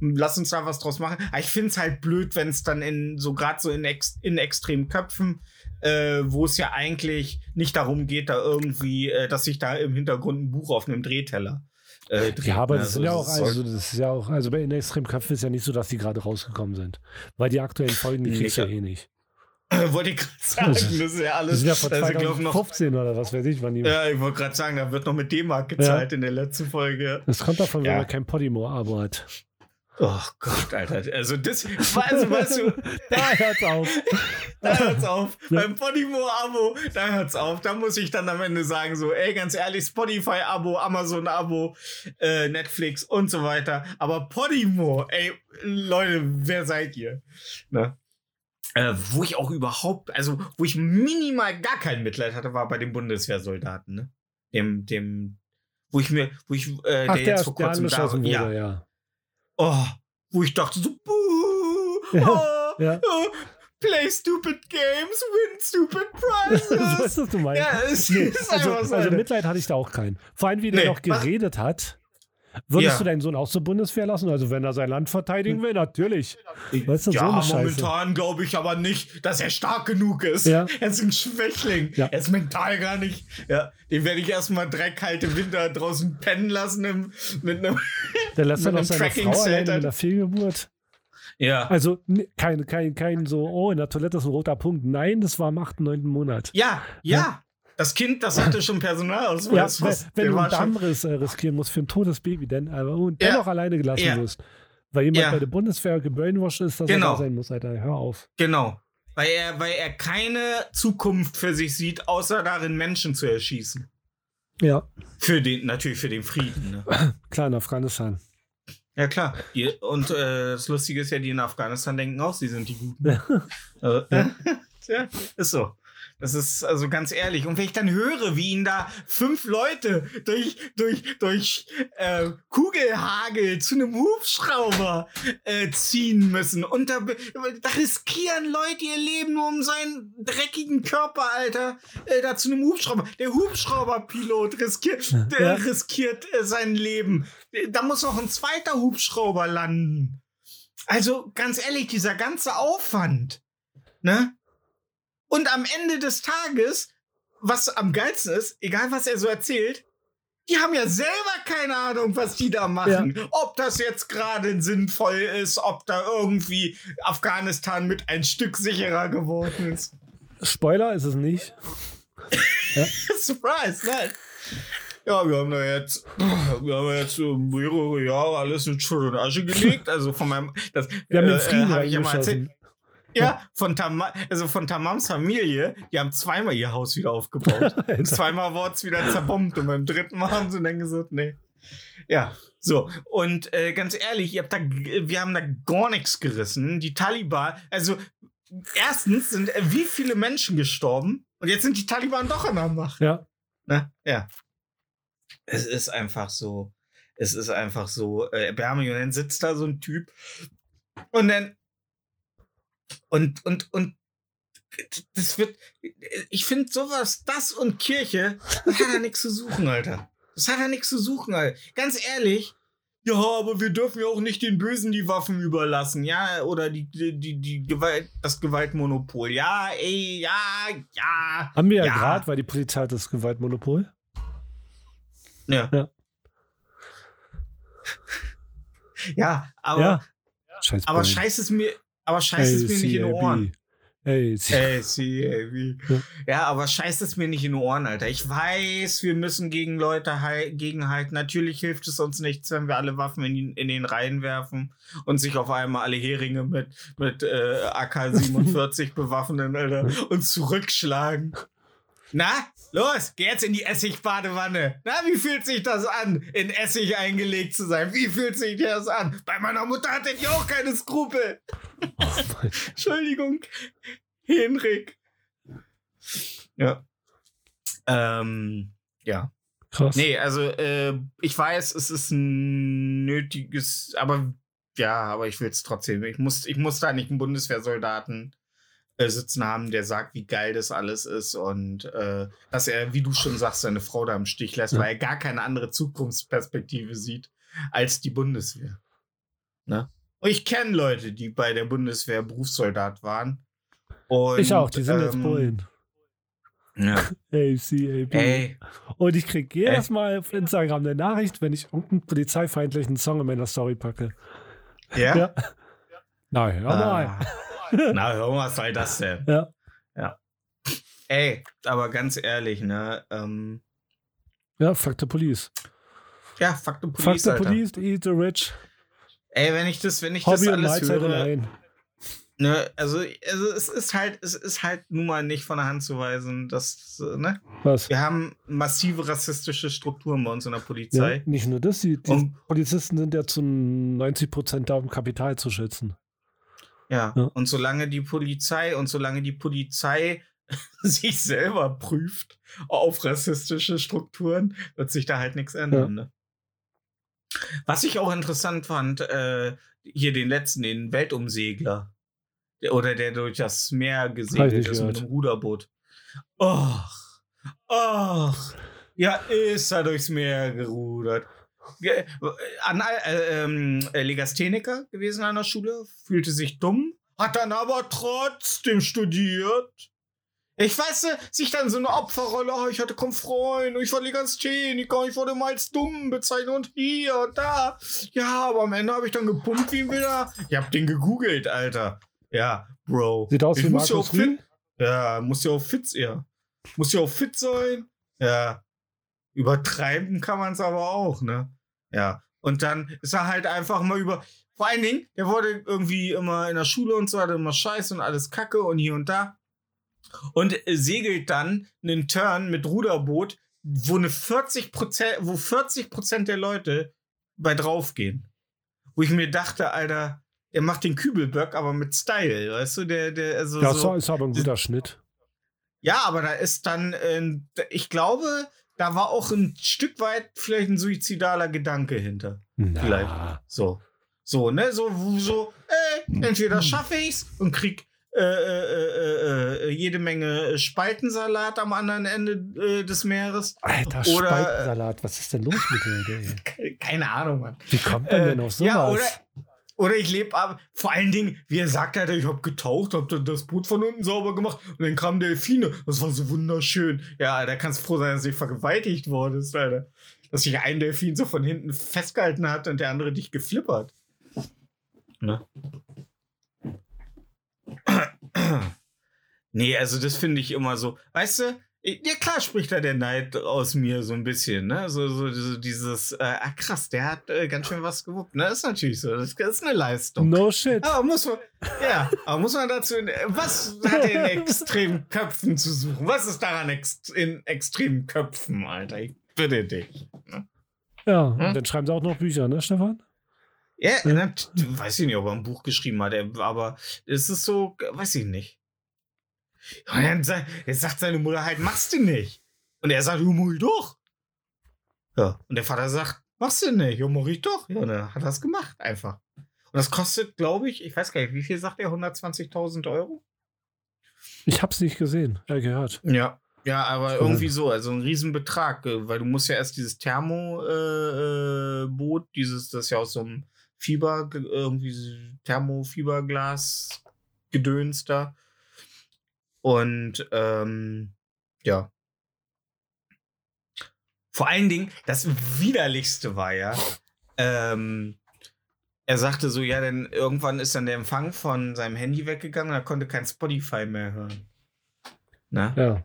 Lass uns da was draus machen. Aber ich finde es halt blöd, wenn es dann in so gerade so in, ex, in extremen Köpfen, äh, wo es ja eigentlich nicht darum geht, da irgendwie, äh, dass sich da im Hintergrund ein Buch auf einem Drehteller äh. Ja, aber das sind Also ja auch, also das ist ja auch, also bei In Extrem Köpfen ist ja nicht so, dass die gerade rausgekommen sind. Weil die aktuellen Folgen, die kriegst du ja eh nicht. wollte ich gerade sagen, das ist ja Das alles. sind ja also, ich glaub, noch, 2015 oder was weiß ich, wann die. ja, ich wollte gerade sagen, da wird noch mit D-Mark gezahlt in der letzten Folge. Das kommt davon, wenn Ja. man kein Podimo-Abo hat. Oh Gott, Alter. Also das, also weißt du, Da hört's auf. da hört's auf. Beim Podimo-Abo, da hört's auf. Da muss ich dann am Ende sagen, so, ey, ganz ehrlich, Spotify-Abo, Amazon-Abo, äh, Netflix und so weiter. Aber Podimo, ey, Leute, wer seid ihr? Ne? Äh, wo ich auch überhaupt, also wo ich minimal gar kein Mitleid hatte, war bei den Bundeswehrsoldaten, ne? Dem, dem, wo ich mir, wo ich, äh, Ach, der der, jetzt vor kurzem da, wurde, ja, ja. Oh, wo ich dachte so, buh, Ja, oh, ja. oh, play stupid games, win stupid so ist prizes. das, du meinst. ja, es Nee, ist also, einfach so. also. Mitleid hatte ich da auch keinen. Vor allem, wie der Nee, noch was- geredet hat. Würdest Ja. du deinen Sohn auch zur Bundeswehr lassen? Also, wenn er sein Land verteidigen will, natürlich. Weißt du, so ja, Scheiße. momentan glaube ich aber nicht, dass er stark genug ist. Ja. Er ist ein Schwächling. Ja. Er ist mental gar nicht. Ja, den werde ich erstmal drei kalte Winter draußen pennen lassen im, mit einem. Der lässt dann einem seine Frau mit einer Fehlgeburt. Ja. Also, ne, kein, kein, kein so, oh, in der Toilette ist ein roter Punkt. Nein, das war im 8., 9. Monat. Ja, ja. Das Kind, das hatte schon Ja, Personalausweis. wenn, fast. wenn du einen Dammriss äh, riskieren musst für ein totes Baby, denn, aber, und Ja. dennoch alleine gelassen Ja. wirst. Weil jemand Ja. bei der Bundeswehr gebrainwashed ist, dass Genau. er da sein muss, Alter. Hör auf. Genau. Weil er, weil er keine Zukunft für sich sieht, außer darin Menschen zu erschießen. Ja, Für den, natürlich für den Frieden. Ne? klar, in Afghanistan. Ja, klar. Und äh, das Lustige ist ja, die in Afghanistan denken auch, sie sind die Guten. Ja. Äh, ja, ist so. Das ist also ganz ehrlich. Und wenn ich dann höre, wie ihn da fünf Leute durch, durch, durch äh, Kugelhagel zu einem Hubschrauber äh, ziehen müssen und da, da riskieren Leute ihr Leben nur um seinen dreckigen Körper, Alter, äh, da zu einem Hubschrauber. Der Hubschrauberpilot riskiert, Ja. riskiert äh, sein Leben. Da muss noch ein zweiter Hubschrauber landen. Also ganz ehrlich, dieser ganze Aufwand, ne? Und am Ende des Tages, was am geilsten ist, egal was er so erzählt, die haben ja selber keine Ahnung, was die da machen. Ob das jetzt gerade sinnvoll ist, ob da irgendwie Afghanistan mit ein Stück sicherer geworden ist. Spoiler ist es nicht. Surprise, nein. Ja, wir haben da jetzt, wir haben jetzt mehrere Jahre alles in Schutt und Asche gelegt. Also von meinem, das, Wir haben den äh, Frieden hab ich ja mal erzählt. Ja, von, Tam also von Tamams Familie, die haben zweimal ihr Haus wieder aufgebaut. Und zweimal wurde es wieder zerbombt und beim dritten Mal haben sie dann gesagt, nee. Ja, so. Und äh, ganz ehrlich, ihr habt da, wir haben da gar nichts gerissen. Die Taliban, also erstens sind äh, wie viele Menschen gestorben und jetzt sind die Taliban doch an der Macht. Ja, Ne? Ja. Es ist einfach so. Es ist einfach so äh, dann sitzt da so ein Typ und dann. Und, und, und. Das wird. Ich finde sowas, das und Kirche, das hat ja nichts zu suchen, Alter. Das hat ja nichts zu suchen, Alter. Ganz ehrlich. Ja, aber wir dürfen ja auch nicht den Bösen die Waffen überlassen, ja, oder die, die, die, die Gewalt, das Gewaltmonopol. Ja, ey, ja, ja. haben wir ja, Ja. gerade, weil die Polizei hat das Gewaltmonopol. Ja. Ja. Ja, aber, ja. Scheiß aber Bullen. scheiß es mir, aber scheiß es mir nicht in die Ohren. Wie. Ja. Aber scheiß es mir nicht in die Ohren, Alter. Ich weiß, wir müssen gegen Leute gegenhalten. Natürlich hilft es uns nichts, wenn wir alle Waffen in, in den Reihen werfen und sich auf einmal alle Heringe mit, mit äh, AK-47 bewaffnen, Alter, und zurückschlagen. Na, los, geh jetzt in die Essigbadewanne. Na, wie fühlt sich das an, in Essig eingelegt zu sein? Wie fühlt sich das an? Bei meiner Mutter hatte ich auch keine Skrupel. Entschuldigung, Henrik. Ja. Ähm, ja. Krass. Nee, also äh, ich weiß, es ist ein nötiges, aber ja, aber ich will es trotzdem. Ich muss, ich muss da nicht einen Bundeswehrsoldaten äh, sitzen haben, der sagt, wie geil das alles ist und äh, dass er, wie du schon sagst, seine Frau da im Stich lässt, Ja. weil er gar keine andere Zukunftsperspektive sieht als die Bundeswehr. Ne? Und ich kenne Leute, die bei der Bundeswehr Berufssoldat waren. Und, ich auch, die sind jetzt ähm, Bullen. Ja. ACAB. Ey, Und ich kriege jedes Mal auf Instagram eine Nachricht, wenn ich irgendeinen polizeifeindlichen Song in meiner Story packe. ja? Ja. Hör mal. Ah. Na, hör mal, was soll das denn? Ja. Ja. Ey, aber ganz ehrlich, ne? Ähm, Ja, fuck the police. ja, fuck the Fuck police, the Alter. police, eat the rich. Ey, wenn ich das, wenn ich das Hobby und alles höre, ein. ne, also, also es ist halt, es ist halt nun mal nicht von der Hand zu weisen, dass, ne, Was? wir haben massive rassistische Strukturen bei uns in der Ja, Polizei. nicht nur das, die, die Polizisten sind ja zu 90 Prozent da, um Kapital zu schützen. Ja. Ja. Und solange die Polizei und solange die Polizei sich selber prüft auf rassistische Strukturen, wird sich da halt nichts ändern. Ne? Was ich auch interessant fand, äh, hier den letzten, den Weltumsegler. Der, oder der durch das Meer gesegelt ist mit dem Ruderboot. Ach, ach, ja, ist er durchs Meer gerudert. Ge- An, äh, ähm, äh, Legastheniker gewesen an der Schule, fühlte sich dumm, hat dann aber trotzdem studiert. Ich weiß, äh, sich dann so eine Opferrolle, oh, ich hatte keinen Freund, ich war Legastheniker, ich wurde mal als dumm bezeichnet und hier und da. Ja, aber am Ende habe ich dann gepumpt wie ein Wilder. Ich hab den gegoogelt, Alter. Ja, Bro. Sieht aus ich wie muss ja Markus auch fit, ja, muss ja auch fit, ja. Muss ja auch fit sein. Ja. Übertreiben kann man es aber auch, ne? Ja. Und dann ist er halt einfach mal über. Vor allen Dingen, der wurde irgendwie immer in der Schule und so, hatte immer Scheiße und alles Kacke und hier und da. Und äh, segelt dann einen Turn mit Ruderboot, wo eine 40 wo 40% der Leute bei draufgehen. Wo ich mir dachte, Alter, er macht den Kübelböck, aber mit Style, weißt du, der, der, also Ja, so, so ist aber ein guter Schnitt. ja, aber da ist dann, äh, ich glaube, da war auch ein Stück weit vielleicht ein suizidaler Gedanke hinter. Vielleicht. Na, So. So, ne? So, so, äh, entweder schaffe ich's und krieg äh, äh, äh, äh, jede Menge Spaltensalat am anderen Ende äh, des Meeres. Alter, Oder- Spaltensalat, was ist denn los mit? Ke- Keine Ahnung, Mann. Wie kommt man denn auf sowas? Ja, oder, oder ich lebe ab. Vor allen Dingen, wie er sagt, Alter, ich hab getaucht, hab dann das Boot von unten sauber gemacht und dann kamen Delfine. Das war so wunderschön. Ja, da kannst du froh sein, dass du vergewaltigt wurdest, Alter. Dass sich ein Delfin so von hinten festgehalten hat und der andere dich geflippert. Ne? Nee, also das finde ich immer so. Weißt du, ja klar spricht da der Neid aus mir so ein bisschen, ne? So, so, so dieses, äh, ah krass, der hat äh, ganz schön was gewuppt, ne? Ist natürlich so, das ist eine Leistung. No shit. Aber muss man, ja, aber muss man dazu, was hat er in extremen Köpfen zu suchen? Was ist daran ex in extremen Köpfen, Alter? Ich bitte dich. Ne? Ja, und Hm? dann schreiben sie auch noch Bücher, ne, Stefan? Ja, na, t- weiß ich nicht, ob er ein Buch geschrieben hat, er- aber es ist so, weiß ich nicht. Und dann sa- jetzt sagt seine Mutter halt, machst du nicht. Und er sagt, ja, mach ich doch. Ja, und der Vater sagt, machst du nicht, ja, mach ich doch. Ja, und dann hat er es gemacht, einfach. Und das kostet, glaube ich, ich weiß gar nicht, wie viel sagt er, 120.000 Euro? Ich hab's nicht gesehen, äh, gehört. Ja. Ja, aber irgendwie so, also ein Riesenbetrag, äh, weil du musst ja erst dieses Thermoboot, äh, Boot, dieses, das ist ja aus so einem Fieber, irgendwie Thermofiberglas Gedöns da. Und ähm, ja. Vor allen Dingen, das Widerlichste war ja, ähm, er sagte so, ja, denn irgendwann ist dann der Empfang von seinem Handy weggegangen, er konnte kein Spotify mehr hören. Na? Ja.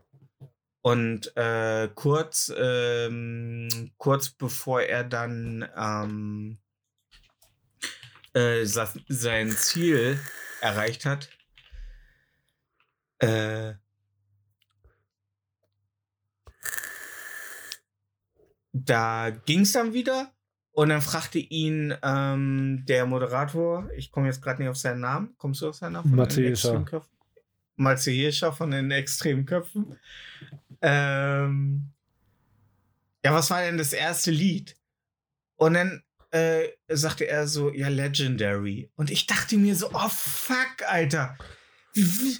Und äh, kurz, ähm, kurz bevor er dann ähm, äh, sein Ziel erreicht hat, äh, da ging es dann wieder und dann fragte ihn ähm, der Moderator, ich komme jetzt gerade nicht auf seinen Namen, kommst du auf seinen Namen? Matze Hirscher von den Extremköpfen. Ähm, ja, was war denn das erste Lied? Und dann äh, sagte er so, ja, Legendary. Und ich dachte mir so, oh fuck, Alter. Wie- wie-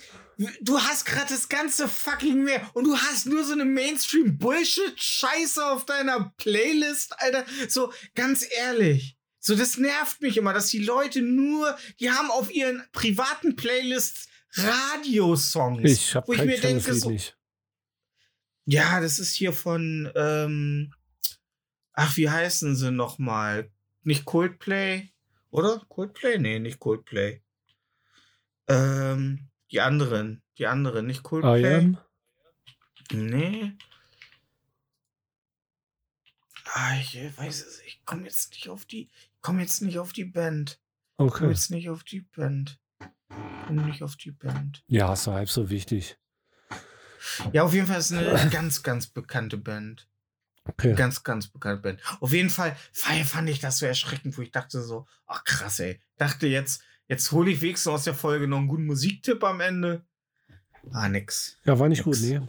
Du hast gerade das ganze fucking Meer und du hast nur so eine Mainstream-Bullshit-Scheiße auf deiner Playlist, Alter. So, ganz ehrlich. So, das nervt mich immer, dass die Leute nur, die haben auf ihren privaten Playlists Radiosongs. Ich hab wo ich mir denke, so, nicht. ja, das ist hier von, ähm, ach, wie heißen sie nochmal? Nicht Coldplay? Oder? Coldplay? Nee, nicht Coldplay. Ähm, die anderen. Die anderen, nicht Coldplay. I am. Nee. Ah, ich weiß es, ich komme jetzt nicht auf die, ich komm jetzt nicht auf die Band. Okay. jetzt nicht auf die Band. Komm nicht auf die Band. Ja, ist halb so wichtig. Ja, auf jeden Fall ist eine ganz, ganz bekannte Band. Okay. Ganz, ganz bekannte Band. Auf jeden Fall fand fand ich das so erschreckend, wo ich dachte so, ach krass, ey. Dachte jetzt, jetzt hole ich wenigstens aus der Folge noch einen guten Musiktipp am Ende. Ah, nix. Ja, war nicht gut, Nix. nee.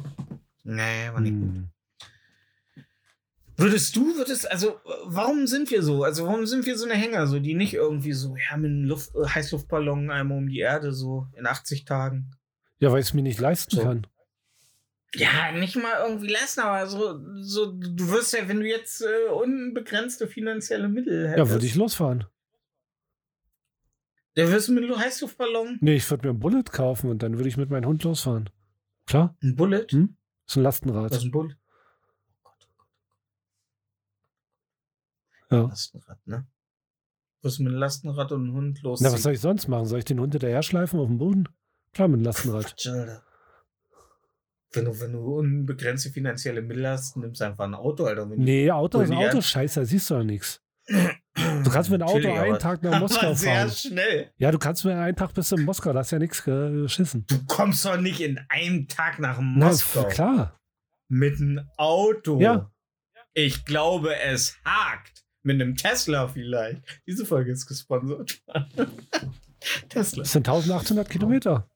Nee, war nicht gut. Hm. Würdest du, würdest, also, warum sind wir so? Also, warum sind wir so eine Hänger, so, die nicht irgendwie so, ja, mit einem Luft, äh, Heißluftballon einmal um die Erde, so in 80 Tagen? Ja, weil ich es mir nicht leisten So. kann. Ja, nicht mal irgendwie lassen, aber so, so du wirst ja, wenn du jetzt äh, unbegrenzte finanzielle Mittel hättest, Ja, würde ich losfahren. Dann wirst du mit einem Heißluftballon, Nee, ich würde mir ein Bullet kaufen und dann würde ich mit meinem Hund losfahren. Klar, ein Bullet, Hm? ist ein Lastenrad. was ist ein Bullet? Oh Gott, oh Ja. Lastenrad, ne? Du mit einem Lastenrad und einem Hund los? Na, was soll ich sonst machen? Soll ich den Hund hinterher schleifen auf dem Boden? Klar, mit dem Lastenrad. Quatsch, Alter. Wenn du, wenn du unbegrenzte finanzielle Mittel hast, nimmst du einfach ein Auto, Alter. Nee, Auto ist Auto, scheiße, da siehst du ja nichts. Du kannst mit dem Auto einen Tag nach Moskau aber sehr fahren. schnell. Ja, du kannst mit einen Tag bis in Moskau, da hast ja nichts geschissen. Du kommst doch nicht in einem Tag nach Na, Moskau f- klar. mit einem Auto. Ja. Ich glaube, es hakt. Mit einem Tesla vielleicht. Diese Folge ist gesponsert. Tesla. Das sind 1800 Kilometer.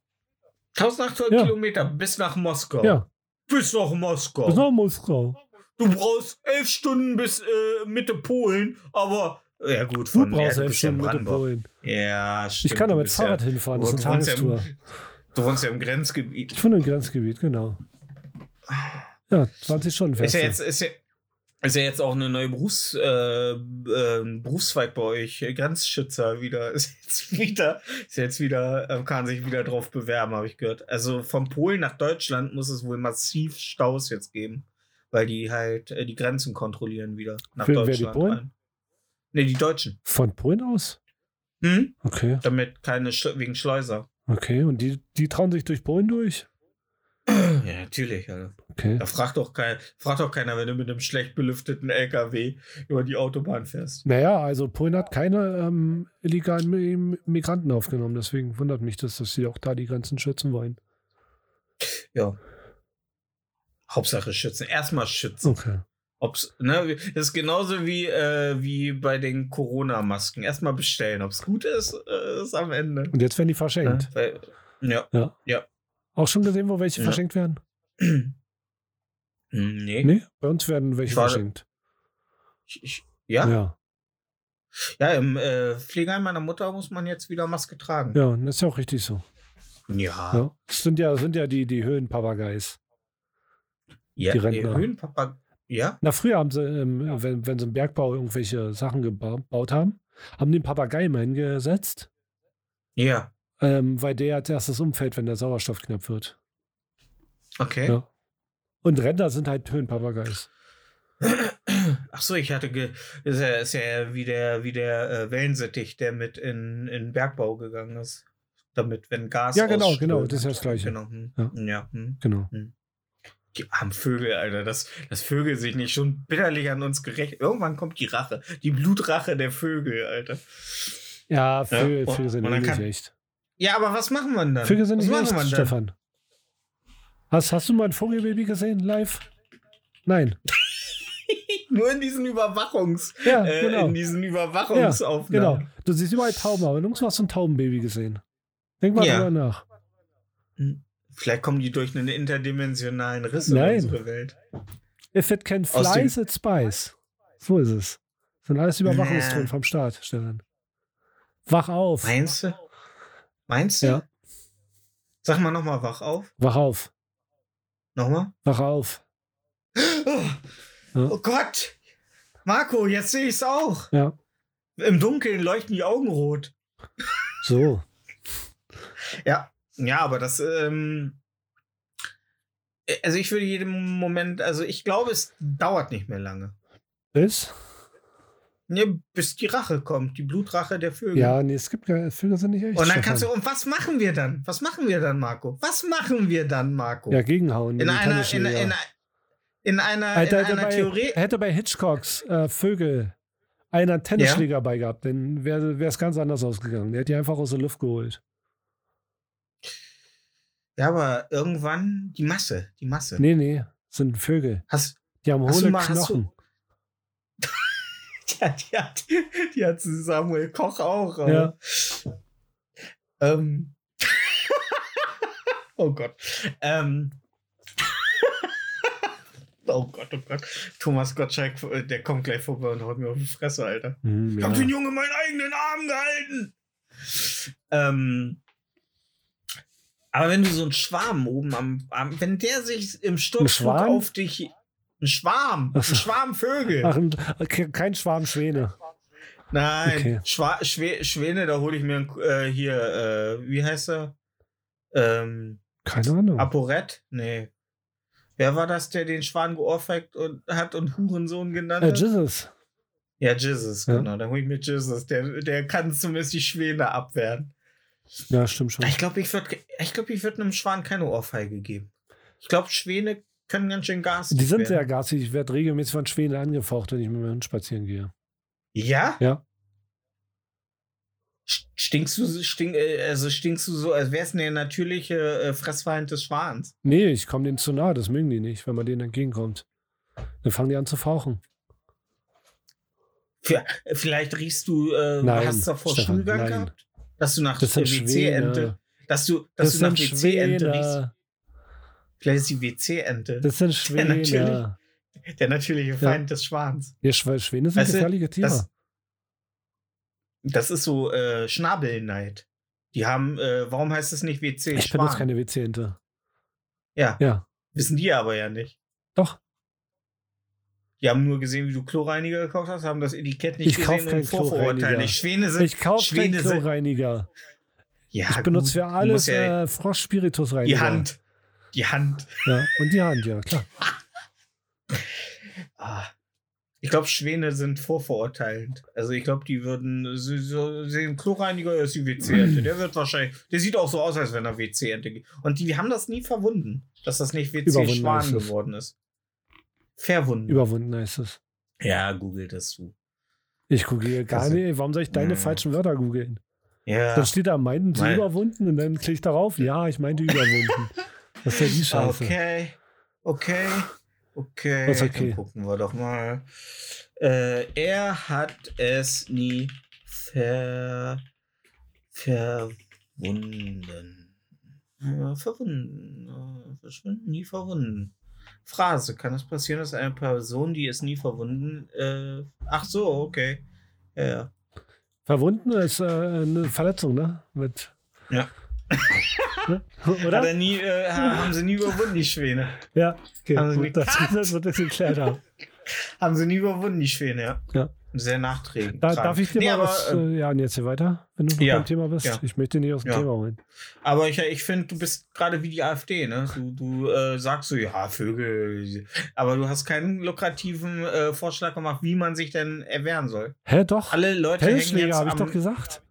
1800 Ja. Kilometer bis nach Moskau. Ja, Bis nach Moskau. bis nach Moskau. Du brauchst elf Stunden bis äh, Mitte Polen, aber ja gut, Du von brauchst ja, elf Stunden mit dem. Polen. Ja, stimmt. Ich kann da du mit Fahrrad ja, hinfahren, das ist du eine wohnst ja im- Tagestour. Du wohnst ja im Grenzgebiet. Ich wohne im Grenzgebiet, genau. Ja, 20 Stunden Ist fährst ja du. jetzt, ist ja, ist ja jetzt auch eine neue Berufs, äh, äh, Berufszweig bei euch, Grenzschützer wieder. Ist jetzt wieder, ist jetzt wieder, äh, kann sich wieder drauf bewerben, habe ich gehört. Also von Polen nach Deutschland muss es wohl massiv Staus jetzt geben, weil die halt äh, die Grenzen kontrollieren wieder nach Für- wer, die Deutschland. Polen? rein. Nee, die Deutschen. Von Polen aus? Hm? Okay, Damit keine Sch wegen Schleuser. okay. Und die, die trauen sich durch Polen durch? Ja, natürlich, Alter. Okay. Da fragt doch, kein, fragt doch keiner, wenn du mit einem schlecht belüfteten LKW über die Autobahn fährst. Naja, also Polen hat keine ähm, illegalen Mi- Migranten aufgenommen. Deswegen wundert mich das, dass sie auch da die Grenzen schützen wollen. Ja. Hauptsache schützen. Erstmal schützen. Okay. Ob's, ne, das ist genauso wie, äh, wie bei den Corona-Masken. Erstmal bestellen. Ob es gut ist, äh, ist am Ende. Und jetzt werden die verschenkt. Ne? Weil, ja. Auch schon gesehen, wo welche Ja. verschenkt werden? Hm, nee. Nee, bei uns werden welche war- verschenkt. Ich, ich, ja? ja? Ja, im äh, Pflegeheim meiner Mutter muss man jetzt wieder Maske tragen. ja, das ist ja auch richtig so. Ja. Ja. Das sind ja, sind ja die, die Höhenpapageis. ja Die Rentner. Höhenpapa. Ja? Na, früher haben sie, ähm, wenn, wenn sie im Bergbau irgendwelche Sachen geba- gebaut haben, haben den Papagei mal hingesetzt, Ja. ähm, weil der als erstes umfällt, wenn der Sauerstoff knapp wird. Okay. Ja. Und Rentner sind halt Höhenpapageis. Ach so, ich hatte ge ist ja, ist ja wie der wie der äh, Wellensittich, der mit in, in Bergbau gegangen ist, damit wenn Gas Ja, genau, genau, das ist ja das Gleiche. Genau. Hm. Ja. Ja. hm. Genau. Die armen Vögel, Alter, dass, dass Vögel sich nicht schon bitterlich an uns gerecht. Irgendwann kommt die Rache, die Blutrache der Vögel, Alter. Ja, Vögel, und- Vögel sind nicht kann- echt. Ja, aber was machen wir dann? Vögel sind was nicht echt? Stefan. Hast, hast du mal ein Vogelbaby gesehen, live? Nein. Nur in diesen Überwachungs, Ja, äh, genau. in diesen Überwachungsaufnahmen. Genau. Du siehst überall Tauben, aber nirgends hast du ein Taubenbaby gesehen. Denk mal Ja. drüber nach. Vielleicht kommen die durch einen interdimensionalen Riss in Nein. unsere Welt. If it can fly, dem- it spies. So ist es. Das sind alles Überwachungsdrohnen Nee. vom Staat, Stefan. Wach auf. Meinst du? Meinst du? Ja. Sag mal nochmal wach auf. Wach auf. Nochmal. Wach auf. Oh, oh Gott. Marco, jetzt sehe ich es auch. Ja. Im Dunkeln leuchten die Augen rot. So. Ja. Ja, aber das, ähm, also ich würde jedem Moment, also ich glaube, es dauert nicht mehr lange. Bis? Ne, bis die Rache kommt, die Blutrache der Vögel. Ja, nee, es gibt keine Vögel sind nicht echt. Und dann Stefan. kannst du, und was machen wir dann? Was machen wir dann, Marco? Was machen wir dann, Marco? Ja, gegenhauen. in, einer, Tannenschläger. in, in, in einer, Alter, in einer bei, Theorie. hätte bei Hitchcocks äh, Vögel einer einen Tennisschläger bei gehabt, dann wäre es ganz anders ausgegangen. Der hätte die einfach aus der Luft geholt. Ja, aber irgendwann die Masse, die Masse. Nee, nee, sind Vögel. Hast, Die haben hohle mal- Knochen. ja, die hat, die hat Samuel Koch auch. aber- Ja. Ähm. oh Gott. Ähm. oh Gott, oh Gott. Thomas Gottschalk, äh, der kommt gleich vorbei und haut mir auf die Fresse, Alter. Hm, Ich ja. hab den Junge meinen eigenen Arm gehalten. Ähm. Aber wenn du so einen Schwarm oben am, am wenn der sich im Sturzflug auf dich. Ein Schwarm, ein. Schwarm Vögel. Ach, kein Schwarm Schwäne. Nein, Okay. Schwa Schwä Schwäne, da hole ich mir äh, hier, äh, wie heißt er? Ähm, Keine Ahnung. Aporett? Nee. Wer war das, der den Schwan geohrfeigt und hat und Hurensohn genannt Äh, hat? Jesus. ja, Jesus, Ja. genau. Dann hole ich mir Jesus. Der, der kann zumindest die Schwäne abwehren. Ja, stimmt schon. Ich glaube, ich würde ich glaub, ich würd einem Schwan keine Ohrfeige geben. Ich glaube, Schwäne können ganz schön Gas Die sind werden. sehr garstig. Ich werde regelmäßig von Schwäne angefaucht, wenn ich mit meinem Hund spazieren gehe. Ja? Ja. St- Stinkst du, so- stink, äh, also stinkst du so, als wär's der natürliche äh, Fressfeind des Schwans? Nee, ich komme denen zu nahe. Das mögen die nicht, wenn man denen entgegenkommt. Dann fangen die an zu fauchen. Vielleicht riechst du, äh, Nein, hast du davor Stefan, Schulgang nein. gehabt? Dass du nach Das WC-Ente, dass du, dass Das du nach WC-Ente riechst. Vielleicht ist die WC-Ente Das sind natürlich. Schwäne. der natürliche Feind des Schwans. Ja, Schw- Schwäne sind Weißt gefährliche Tiere. das- Das ist so äh, Schnabelneid. Die haben, äh, warum heißt es nicht WC? ich benutze keine WC-Ente. Ja, Ja, wissen die aber ja nicht. doch. Die haben nur gesehen, wie du Chlorreiniger gekauft hast, haben das Etikett nicht Ich gesehen keinen und nicht. Schwäne sind. Ich kaufe keinen Schwäne sind- Chlorreiniger. Ja, Ich benutze für alles ja, äh, Froschspiritusreiniger. die Hand. Die Hand. Ja, und die Hand, ja, klar. Ah. Ich glaube, Schwäne sind vorverurteilend. Also ich glaube, die würden so, so sehen, Chlorreiniger ist die WC-Ente. Der wird wahrscheinlich, der sieht auch so aus, als wenn er WC-Ente geht. Und die haben das nie verwunden, dass das nicht WC-Schwan geworden ist. Verwunden. Überwunden heißt es. ja, google das du. Ich google gar Also- nicht. Warum soll ich deine Ja. falschen Wörter googeln? Ja. Dann steht da, meinten sie Weil- überwunden und dann klicke ich darauf. Ja, ich meinte überwunden. Was ist denn die Scheiße? Okay, okay, okay. Was okay? Dann gucken wir doch mal. Äh, er hat es nie ver verwunden. Äh, verwunden. Äh, verschwinden, nie verwunden. Phrase. Kann es passieren, dass eine Person, die es nie verwunden. Äh, ach so, okay. Ja, ja. Verwunden ist äh, eine Verletzung, ne? Mit, Ja. ne? Oder? er nie, äh, haben sie nie überwunden, die Schwäne. Ja, okay. Haben Sie Gut, dass wir das wird das geklärt haben. Haben sie nie überwunden, die Schwäne, ja. Ja. Sehr nachträgend. Da, darf ich dir Nee, mal aber, was. äh, Äh, ja, und jetzt hier weiter, wenn du Ja, beim Thema bist. ja. Ich möchte nicht aus dem Ja. Thema holen. Aber ich, ich finde, du bist gerade wie die AfD, ne? Du, du äh, sagst so, ja, Vögel. Aber du hast keinen lukrativen äh, Vorschlag gemacht, wie man sich denn erwehren soll. Hä, doch? Alle Leute hängen jetzt habe ich doch gesagt.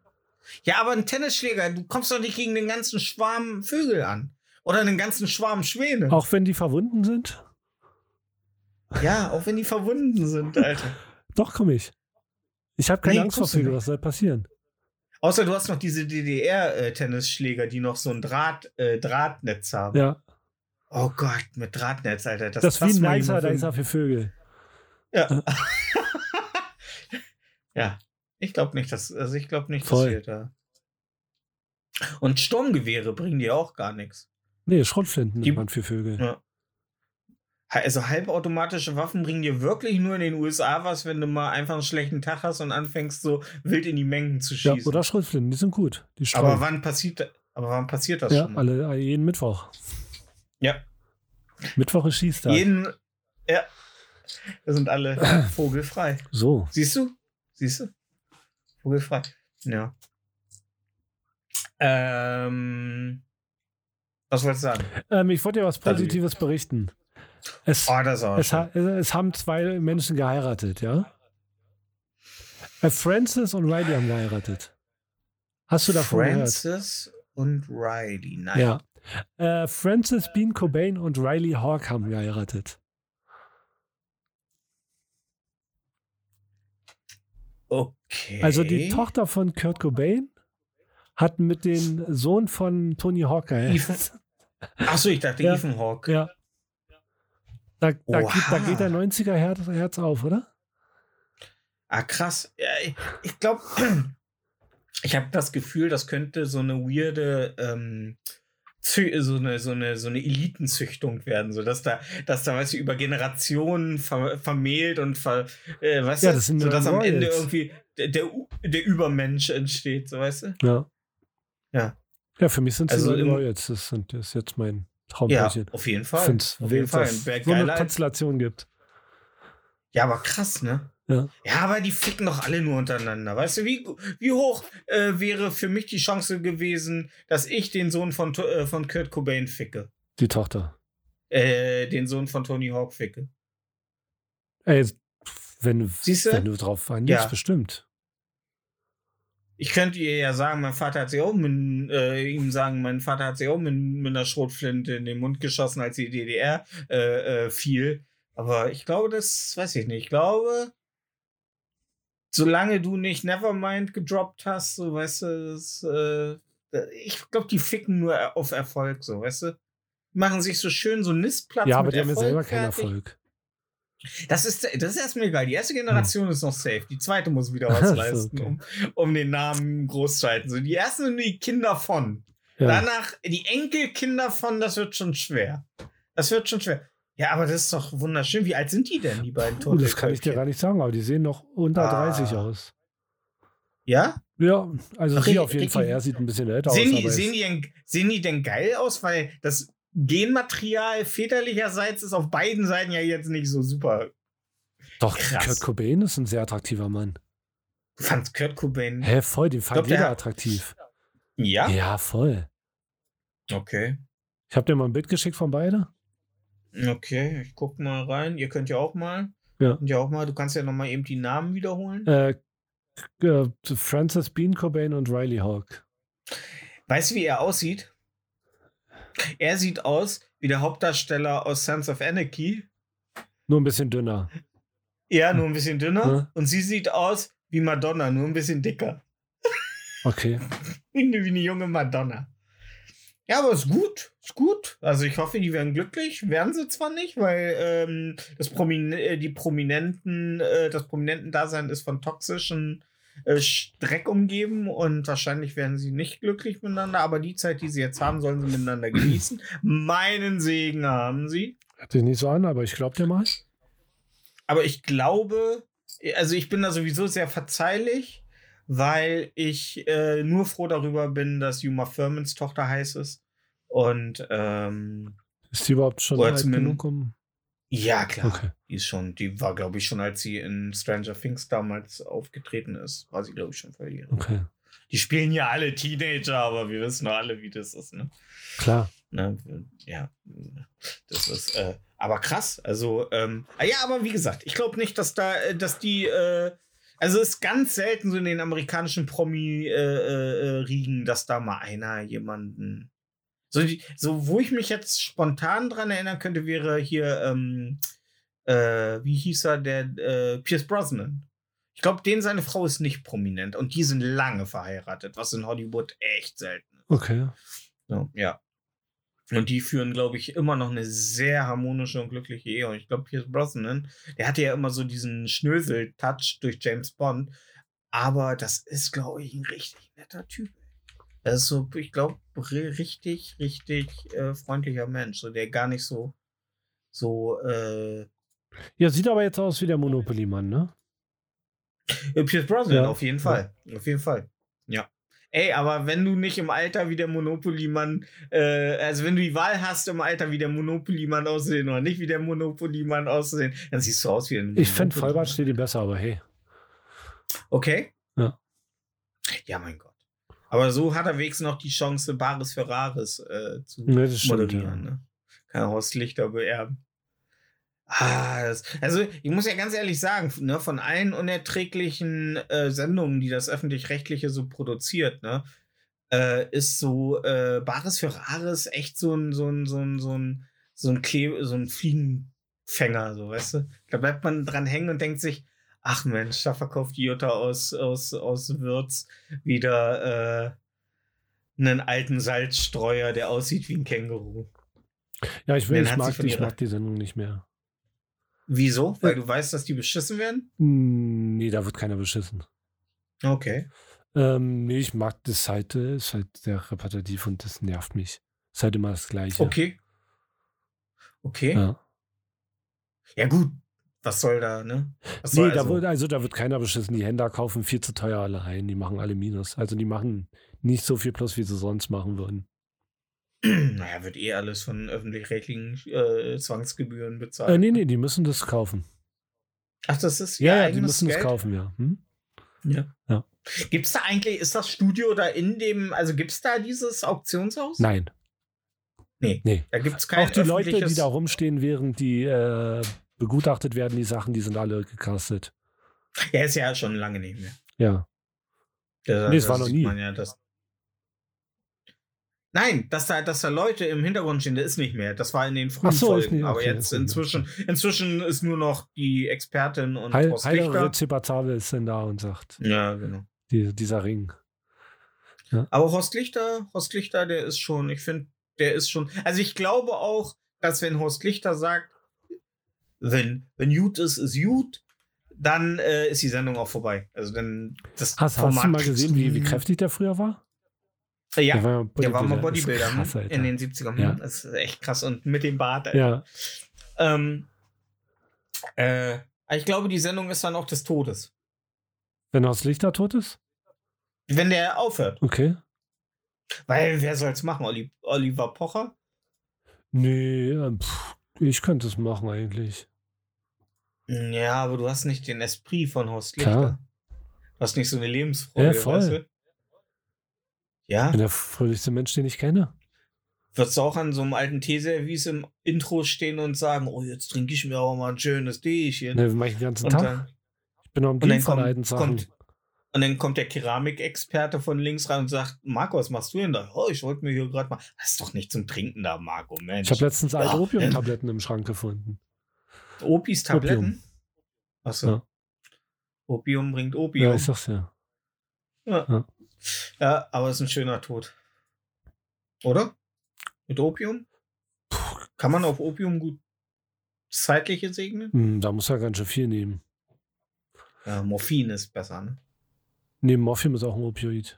Ja, aber ein Tennisschläger, du kommst doch nicht gegen den ganzen Schwarm Vögel an. Oder einen ganzen Schwarm Schwäne. Auch wenn die verwunden sind? Ja, auch wenn die verwunden sind, Alter. Doch, komme ich. Ich habe keine Nee, Angst vor nicht. Was soll passieren? Außer du hast noch diese DDR-Tennisschläger, die noch so ein Draht, äh, Drahtnetz haben. Ja, Oh Gott, mit Drahtnetz, Alter. Das, das, ist wie ein Nicer Dicer für Vögel. Ja. ja. Ich glaube nicht, dass, also ich glaube nicht, dass Voll. wir da. Und Sturmgewehre bringen dir auch gar nichts. Nee, Schrotflinten Die- nimmt man für Vögel. Ja. Also halbautomatische Waffen bringen dir wirklich nur in den USA was, wenn du mal einfach einen schlechten Tag hast und anfängst so wild in die Mengen zu Ja, schießen. oder Schrotflinten, die sind gut. Die aber wann passiert, aber wann passiert das Ja, schon? mal? alle, jeden Mittwoch. Ja. Mittwoch ist Schießtag. Jeden, ja. Da sind alle vogelfrei. So. Siehst du? Siehst du? Vogelfrei. Ja. Ähm, was wolltest du sagen? Ähm, ich wollte dir was Positives berichten. Es, Oh, das ist auch es, ha, es haben zwei Menschen geheiratet, ja? Äh, Francis und Riley haben geheiratet. Hast du davon Francis und Riley. Nein. gehört? Ja. Äh, Francis Bean Cobain und Riley Hawk haben geheiratet. Okay. Also die Tochter von Kurt Cobain hat mit dem Sohn von Tony Hawk geheiratet. Achso, ich dachte Ja. Ethan Hawk. Ja. Da, da, geht, da geht der 90er Herz, Herz auf, oder? Ah, krass. Ich- glaube, ich habe das Gefühl, das könnte so eine weirde, ähm, so eine, so eine, so eine Elitenzüchtung werden, so dass da, dass da, weißt du, über Generationen ver vermählt und ver, äh, weißt Ja, du, das sind so dass am. Ende irgendwie der, der, der Übermensch entsteht, so weißt du? Ja. Ja. Ja, für mich sind sie Also so Royals. Das, sind, das ist jetzt mein Ja, Traumpärchen. auf jeden Fall. finde es auf jeden Fall. es so eine Konstellation gibt. Ja, aber krass, ne? Ja. Ja, aber die ficken doch alle nur untereinander. Weißt du, wie, wie hoch äh, wäre für mich die Chance gewesen, dass ich den Sohn von, äh, von Kurt Cobain ficke? Die Tochter. Äh, den Sohn von Tony Hawk ficke. Ey, wenn, wenn du drauf einlegst, Ja. bestimmt. Ich könnte ihr ja sagen, mein Vater hat sie auch mit, äh, ihm sagen, mein Vater hat sie auch mit, mit einer Schrotflinte in den Mund geschossen, als die DDR äh, äh, fiel. Aber ich glaube, das weiß ich nicht. Ich glaube, solange du nicht Nevermind gedroppt hast, so weißt du, das, äh, ich glaube, die ficken nur auf Erfolg, so weißt du. Machen sich so schön so Nistplatz ja, aber die haben ja selber keinen. Erfolg. Das ist, das ist erstmal egal. Die erste Generation ist noch safe. Die zweite muss wieder was leisten, okay. um, um den Namen groß zu halten. So, die ersten sind die Kinder von. Ja. Danach die Enkelkinder von, das wird schon schwer. Das wird schon schwer. Ja, aber das ist doch wunderschön. Wie alt sind die denn, die beiden Puh, das kann ich dir gar nicht sagen, aber die sehen noch unter Ah. 30 aus. Ja? Ja, also Ach, sie auf jeden Fall. Er sieht ein bisschen älter Sehen aus. die, sehen, die denn, sehen die denn geil aus? Weil das Genmaterial väterlicherseits ist auf beiden Seiten ja jetzt nicht so super. Doch, krass. Kurt Cobain ist ein sehr attraktiver Mann. Du fandst Kurt Cobain. Hä, voll, den fand jeder attraktiv. Ja? Ja, voll. Okay. Ich habe dir mal ein Bild geschickt von beide. Okay, ich guck mal rein. Ihr könnt ja auch mal. Ja. Könnt ja auch mal. Du kannst ja noch mal eben die Namen wiederholen. Äh, äh, Francis Bean Cobain und Riley Hawk. Weißt du, wie er aussieht? Er sieht aus wie der Hauptdarsteller aus Sons of Anarchy. Nur ein bisschen dünner. Ja, nur ein bisschen dünner. Ja. Und sie sieht aus wie Madonna, nur ein bisschen dicker. Okay. Wie eine, wie eine junge Madonna. Ja, aber ist gut. Ist gut. Also ich hoffe, die werden glücklich. Werden sie zwar nicht, weil ähm, das Promin äh, die Prominenten, äh, das Prominenten-Dasein ist von toxischen äh, Dreck umgeben und wahrscheinlich werden sie nicht glücklich miteinander, aber die Zeit, die sie jetzt haben, sollen sie miteinander genießen. Meinen Segen haben sie. Hört sich nicht so an, aber ich glaube dir mal. Aber ich glaube, also ich bin da sowieso sehr verzeihlich, weil ich äh, nur froh darüber bin, dass Yuma Thurmans Tochter heiß ist. Und ähm, Ist die überhaupt schon alt genug, um. Ja, klar. Okay. Die ist schon, die war, glaube ich, schon, als sie in Stranger Things damals aufgetreten ist, war sie, glaube ich, schon verjährig. Okay. Die spielen ja alle Teenager, aber wir wissen doch alle, wie das ist, ne? Klar. Ne, ja, das ist, äh, aber krass. Also, ähm, ah ja, aber wie gesagt, ich glaube nicht, dass da, äh, dass die, äh, also es ist ganz selten so in den amerikanischen Promi-Riegen, dass da mal einer jemanden. So, so, wo ich mich jetzt spontan dran erinnern könnte, wäre hier, ähm, äh, wie hieß er, der äh, Pierce Brosnan. Ich glaube, den seine Frau ist nicht prominent und die sind lange verheiratet, was in Hollywood echt selten ist. Okay. So, ja. Und die führen, glaube ich, immer noch eine sehr harmonische und glückliche Ehe. Und ich glaube, Pierce Brosnan, der hatte ja immer so diesen Schnösel-Touch durch James Bond. Aber das ist, glaube ich, ein richtig netter Typ. Er ist so, ich glaube, richtig, richtig äh, freundlicher Mensch. So, der gar nicht so, so, äh, Ja, sieht aber jetzt aus wie der Monopoly-Mann, ne? Äh, Pierce Brosnan, Ja. auf jeden Fall. Auf jeden Fall. Ja. Ey, aber wenn du nicht im Alter wie der Monopoly-Mann, äh, also wenn du die Wahl hast, im Alter wie der Monopoly-Mann auszusehen oder nicht wie der Monopoly-Mann auszusehen, dann siehst du aus wie ein Ich finde Monopoly-Mann. Vollbart steht ihm besser, aber hey. Okay. Ja. Ja, mein Gott. Aber so hat er wenigstens noch die Chance, Bares für Rares äh, zu das stimmt, moderieren. ja. Ne? Kann Horst Lichter beerben. Ah, das, also ich muss ja ganz ehrlich sagen, ne, von allen unerträglichen äh, Sendungen, die das öffentlich-rechtliche so produziert, ne, äh, ist so äh, Bares für Rares echt so ein, so ein, so ein, so ein, so ein, Kle so ein Fliegenfänger, so weißt du? Da bleibt man dran hängen und denkt sich, ach Mensch, da verkauft Jutta aus, aus, aus Würz wieder äh, einen alten Salzstreuer, der aussieht wie ein Känguru. Ja, ich, will, ich, mag, ich ihrer- mag die Sendung nicht mehr. Wieso? Weil du weißt, dass die beschissen werden? Hm, Nee, da wird keiner beschissen. Okay. Ähm, nee, ich mag das halt, äh, ist halt sehr repetitiv und das nervt mich. Ist halt immer das Gleiche. Okay. Okay. Ja, Ja. gut. Was soll da, ne? Was Nee, soll da also- wird, also da wird keiner beschissen. Die Händler kaufen viel zu teuer alle ein. Die machen alle Minus. Also die machen nicht so viel plus, wie sie sonst machen würden. naja, wird eh alles von öffentlich-rechtlichen äh, Zwangsgebühren bezahlt. Äh, nee, nee, die müssen das kaufen. Ach, das ist Ja, ja, die müssen Geld? das kaufen, ja. Hm? Ja. Ja. Gibt es da eigentlich, ist das Studio da in dem, also gibt es da dieses Auktionshaus? Nein. Da gibt es kein Auch die Leute, die da rumstehen, während die äh, begutachtet werden, die Sachen, die sind alle gecastet. Ja, ist ja schon lange nicht mehr. Ja. Da, Nee, es da war noch nie. Ja, dass Nein, dass da, dass da Leute im Hintergrund stehen, das ist nicht mehr. Das war in den frühen so, Folgen. aber okay, jetzt nicht mehr. inzwischen, inzwischen ist nur noch die Expertin und Heil, Horst Heiler Lichter. Rezipatale ist denn da und sagt, Ja, genau. die, dieser Ring. Aber Horst Lichter, Horst Lichter, der ist schon, ich finde, der ist schon. Also ich glaube auch, dass wenn Horst Lichter sagt, wenn, wenn gut ist, ist gut, dann äh, ist die Sendung auch vorbei. Also dann das Hast, hast du mal gesehen, wie, wie kräftig der früher war? Äh, Ja, Der war, der war mal Bodybuilder krass? Alter. in den 70ern. Ja. Das ist echt krass. Und mit dem Bart. Alter. Ja, Ähm, äh, ich glaube, die Sendung ist dann auch des Todes. wenn Horst Lichter tot ist? Wenn der aufhört. Okay. Weil wer soll es machen? Oli Oliver Pocher? Nee, ähm, pff, ich könnte es machen eigentlich. Ja, aber du hast nicht den Esprit von Horst Klar. Lichter. Du hast nicht so eine Lebensfreude. Ja, voll. Weißt du? Ja, Ich bin der fröhlichste Mensch, den ich kenne. würdest du auch an so einem alten Teeservice im Intro stehen und sagen, oh, jetzt trinke ich mir aber mal ein schönes Teechen. Ne, mach ich den ganzen und, Tag. dann, Ich bin am und dann Dienst kommt- alten Sachen. kommt- und dann kommt der Keramikexperte von links rein und sagt, Marco, was machst du denn da? Oh, ich wollte mir hier gerade mal. Das ist doch nicht zum Trinken da, Marco, Mensch. Ich habe letztens alte. Opiumtabletten im Schrank gefunden. Opis Tabletten. Achso. Ja. Opium bringt Ja, Opium. ich sag's ja. Ja, aber es ist ein schöner Tod. Oder? Mit Opium? Kann man auf Opium gut zeitliche segnen? Hm, da muss er ganz schön viel nehmen. Ja, Morphin ist besser, ne? Neben Morphium ist auch ein Opioid.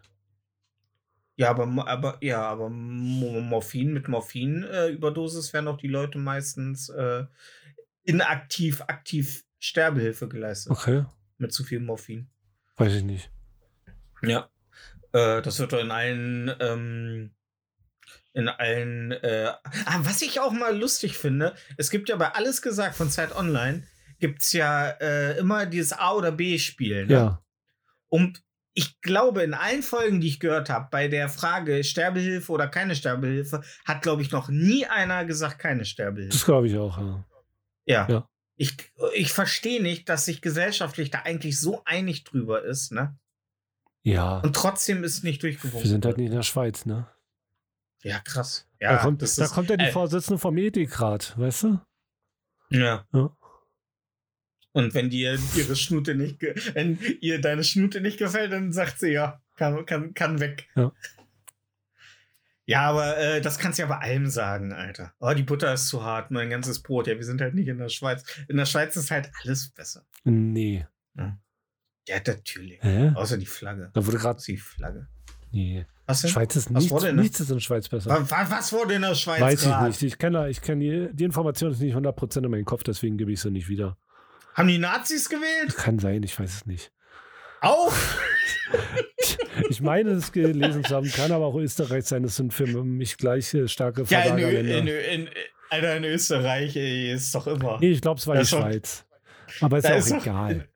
Ja, aber, aber ja, aber Mo- Morphin mit Morphin äh, werden auch die Leute meistens äh, inaktiv, aktiv Sterbehilfe geleistet Okay, mit zu viel Morphin. weiß ich nicht. Ja. Äh, das wird doch in allen, ähm, in allen, äh, ah, was ich auch mal lustig finde, es gibt ja bei Alles gesagt von Zeit Online, gibt es ja äh, immer dieses A- oder B-Spiel. Ne? Ja, Und ich glaube, in allen Folgen, die ich gehört habe, bei der Frage Sterbehilfe oder keine Sterbehilfe, hat, glaube ich, noch nie einer gesagt, keine Sterbehilfe. das glaube ich auch. Ja. Ja. Ja. Ich, ich verstehe nicht, dass sich gesellschaftlich da eigentlich so einig drüber ist, ne? ja. Und trotzdem ist es nicht durchgewunken. Wir sind halt nicht in der Schweiz, ne? Ja, krass. Ja, da, kommt, da ist, kommt ja die äh, Vorsitzende vom Ethikrat, weißt du? Ja. Ja. Und wenn dir ihre Schnute nicht, wenn ihr deine Schnute nicht gefällt, dann sagt sie ja, kann, kann, kann weg. Ja. Ja, aber äh, das kannst du ja bei allem sagen, Alter. Oh, die Butter ist zu hart, mein ganzes Brot. Ja, wir sind halt nicht in der Schweiz. In der Schweiz ist halt alles besser. Nee. Ja, natürlich. Hä? Außer die Flagge. Da wurde gerade. Die Flagge. Nee. Was denn? Schweiz ist Was nichts, wurde nichts ist in der Schweiz besser. Was, was wurde in der Schweiz Weiß ich grad? nicht. Ich kenne ich kenn die, die Information ist nicht 100% in meinem Kopf, deswegen gebe ich sie nicht wieder. Haben die Nazis gewählt? Kann sein, ich weiß es nicht. Auch? Ich meine, es gelesen zu haben, kann aber auch Österreich sein. Das sind für mich gleich starke Ja, in, in, in, Alter, in Österreich ey, ist doch immer. Nee, ich glaube, es war Das die ist doch- Schweiz. Aber ist ja ist auch doch- egal.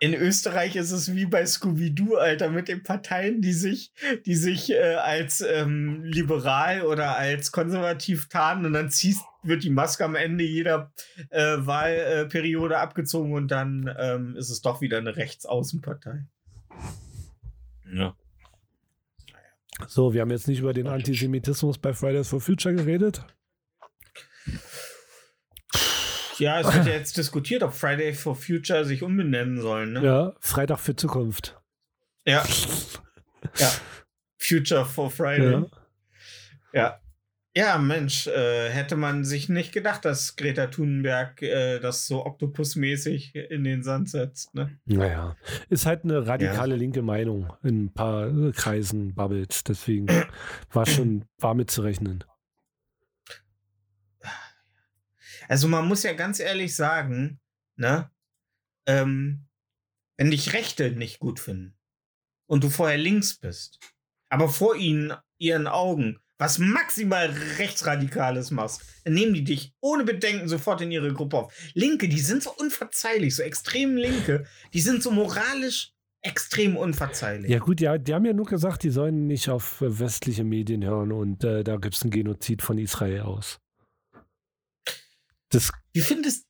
In Österreich ist es wie bei Scooby-Doo, Alter, mit den Parteien, die sich, die sich äh, als ähm, liberal oder als konservativ tarnen und dann ziehst, wird die Maske am Ende jeder äh, Wahlperiode abgezogen und dann ähm, ist es doch wieder eine Rechtsaußenpartei. Ja. So, wir haben jetzt nicht über den Antisemitismus bei Fridays for Future geredet. Ja, es wird ja jetzt diskutiert, ob Friday for Future sich umbenennen sollen. Ne? Ja, Freitag für Zukunft. Ja. ja. Future for Friday. Ja. Ja. Ja, Mensch, äh, hätte man sich nicht gedacht, dass Greta Thunberg äh, das so Oktopusmäßig in den Sand setzt. Ne? Naja, ist halt eine radikale linke Meinung in ein paar äh, Kreisen babbelt. Deswegen war schon, war mit zu rechnen. Also man muss ja ganz ehrlich sagen, ne, ähm, wenn dich Rechte nicht gut finden und du vorher links bist, aber vor ihnen, ihren Augen, was maximal rechtsradikales machst, dann nehmen die dich ohne Bedenken sofort in ihre Gruppe auf. Linke, die sind so unverzeihlich, so extrem Linke, die sind so moralisch extrem unverzeihlich. Ja gut, ja, die haben ja nur gesagt, die sollen nicht auf äh, westliche Medien hören und äh, da gibt es einen Genozid von Israel aus. Das, Wie findest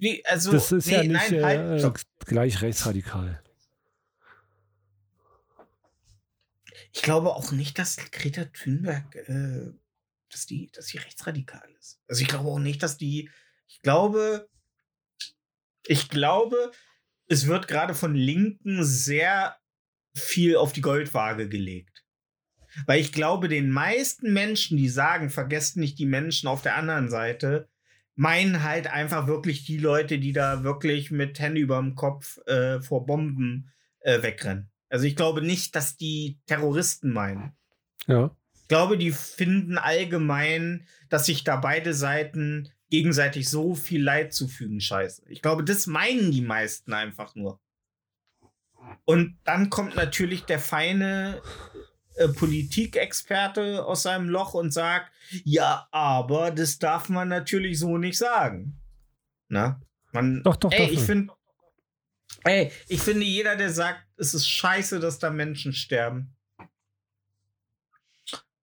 wie, also, das ist ja nee, nicht nein, halt, äh, gleich rechtsradikal. Ich glaube auch nicht, dass Greta Thunberg, äh, dass die, dass sie rechtsradikal ist. Also ich glaube auch nicht, dass die, ich glaube, ich glaube, es wird gerade von Linken sehr viel auf die Goldwaage gelegt. Weil ich glaube, den meisten Menschen, die sagen, vergesst nicht die Menschen auf der anderen Seite, meinen halt einfach wirklich die Leute, die da wirklich mit Hände überm Kopf äh, vor Bomben äh, wegrennen. Also ich glaube nicht, dass die Terroristen meinen. Ja. Ich glaube, die finden allgemein, dass sich da beide Seiten gegenseitig so viel Leid zufügen, scheiße. Ich glaube, das meinen die meisten einfach nur. Und dann kommt natürlich der feine äh, Politikexperte aus seinem Loch und sagt, ja, aber das darf man natürlich so nicht sagen. Na? Man, Doch, doch, ey, darf ich finde, ey, ich finde, jeder, der sagt, es ist scheiße, dass da Menschen sterben,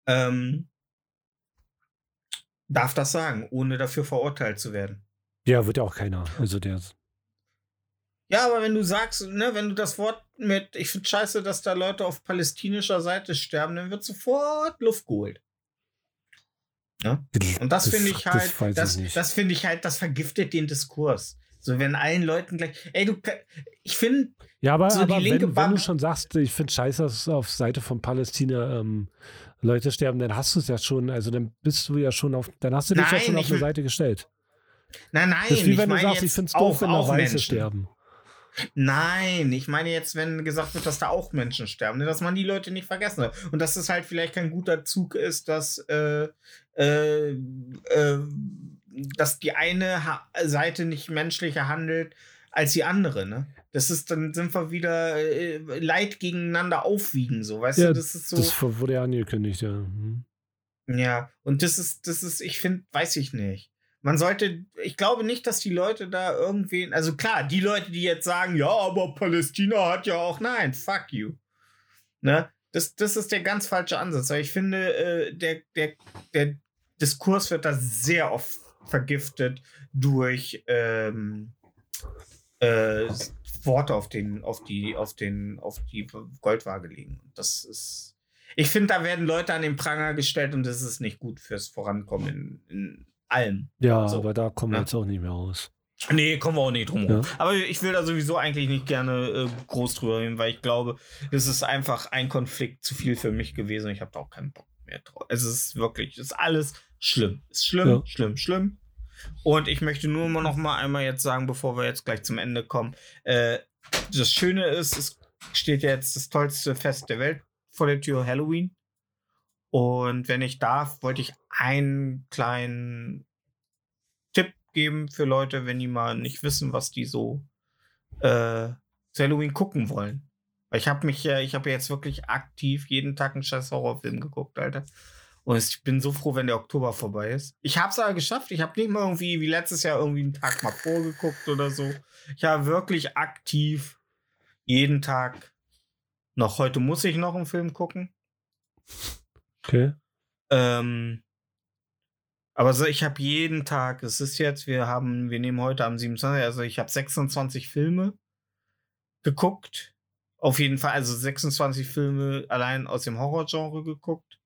ähm, darf das sagen, ohne dafür verurteilt zu werden. Ja, wird ja auch keiner. Also der Ja, aber wenn du sagst, ne, wenn du das Wort mit, ich finde scheiße, dass da Leute auf palästinischer Seite sterben, dann wird sofort Luft geholt. Und das, finde ich halt, Das, das, das finde ich halt, das vergiftet den Diskurs. So, wenn allen Leuten gleich, ey, du, ich finde, ja, aber, so die aber linke wenn, wenn du schon sagst, ich finde scheiße, dass auf Seite von Palästina ähm, Leute sterben, dann hast du es ja schon, also dann bist du ja schon auf, dann hast du dich ja Nein, schon auf eine Seite gestellt. nein, nein, Das ist wie ich wenn du sagst, ich finde es doof, wenn auch Weiße Menschen. sterben. Nein, ich meine jetzt, wenn gesagt wird, dass da auch Menschen sterben, ne, dass man die Leute nicht vergessen soll. Und dass es halt vielleicht kein guter Zug ist, dass, äh, äh, äh, dass die eine ha Seite nicht menschlicher handelt als die andere, ne? Das ist, dann sind wir wieder äh, Leid gegeneinander aufwiegen, so, weißt Ja, du, das ist so. Das wurde ja angekündigt, ja. Hm. Ja, und das ist, das ist, ich finde, weiß ich nicht. Man sollte, ich glaube nicht, dass die Leute da irgendwen, also klar, die Leute, die jetzt sagen, ja, aber Palästina hat ja auch, nein, fuck you. Ne? Das, das ist der ganz falsche Ansatz. Weil ich finde, äh, der, der, der Diskurs wird da sehr oft vergiftet durch ähm, äh, Worte auf den, auf die, auf den, auf die Goldwaage legen. Das ist. Ich finde, da werden Leute an den Pranger gestellt und das ist nicht gut fürs Vorankommen in, in allem. Ja, So. aber da kommen wir Ja. jetzt auch nicht mehr raus. Nee, kommen wir auch nicht drum rum. Ja. Aber ich will da sowieso eigentlich nicht gerne äh, groß drüber reden, weil ich glaube, das ist einfach ein Konflikt zu viel für mich gewesen. Ich habe da auch keinen Bock mehr drauf. Es ist wirklich, es ist alles schlimm. Ist schlimm, Ja. schlimm, schlimm. Und ich möchte nur noch mal einmal jetzt sagen, bevor wir jetzt gleich zum Ende kommen, äh, das Schöne ist, es steht ja jetzt das tollste Fest der Welt vor der Tür, Halloween. Und wenn ich darf, wollte ich einen kleinen Tipp geben für Leute, wenn die mal nicht wissen, was die so äh, zu Halloween gucken wollen. Weil ich habe mich ja, ich habe jetzt wirklich aktiv jeden Tag einen scheiß Horrorfilm geguckt, Alter. Und ich bin so froh, wenn der Oktober vorbei ist. Ich habe es aber geschafft. Ich habe nicht mal irgendwie wie letztes Jahr irgendwie einen Tag mal vorgeguckt oder so. Ich habe wirklich aktiv jeden Tag noch heute muss ich noch einen Film gucken. Okay. Ähm, aber so, ich habe jeden Tag, es ist jetzt, wir haben, wir nehmen heute am 27, also ich habe 26 Filme geguckt. Auf jeden Fall, also 26 Filme allein aus dem Horrorgenre geguckt.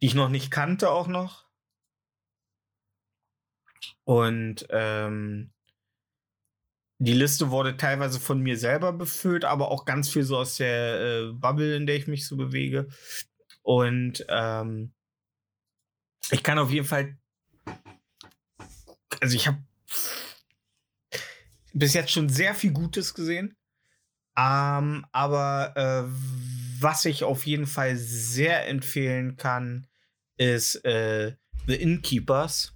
Die ich noch nicht kannte, auch noch. Und ähm, die Liste wurde teilweise von mir selber befüllt, aber auch ganz viel so aus der äh, Bubble, in der ich mich so bewege. Und ähm, ich kann auf jeden Fall, also ich habe bis jetzt schon sehr viel Gutes gesehen. Ähm, aber äh, was ich auf jeden Fall sehr empfehlen kann, ist äh, The Innkeepers.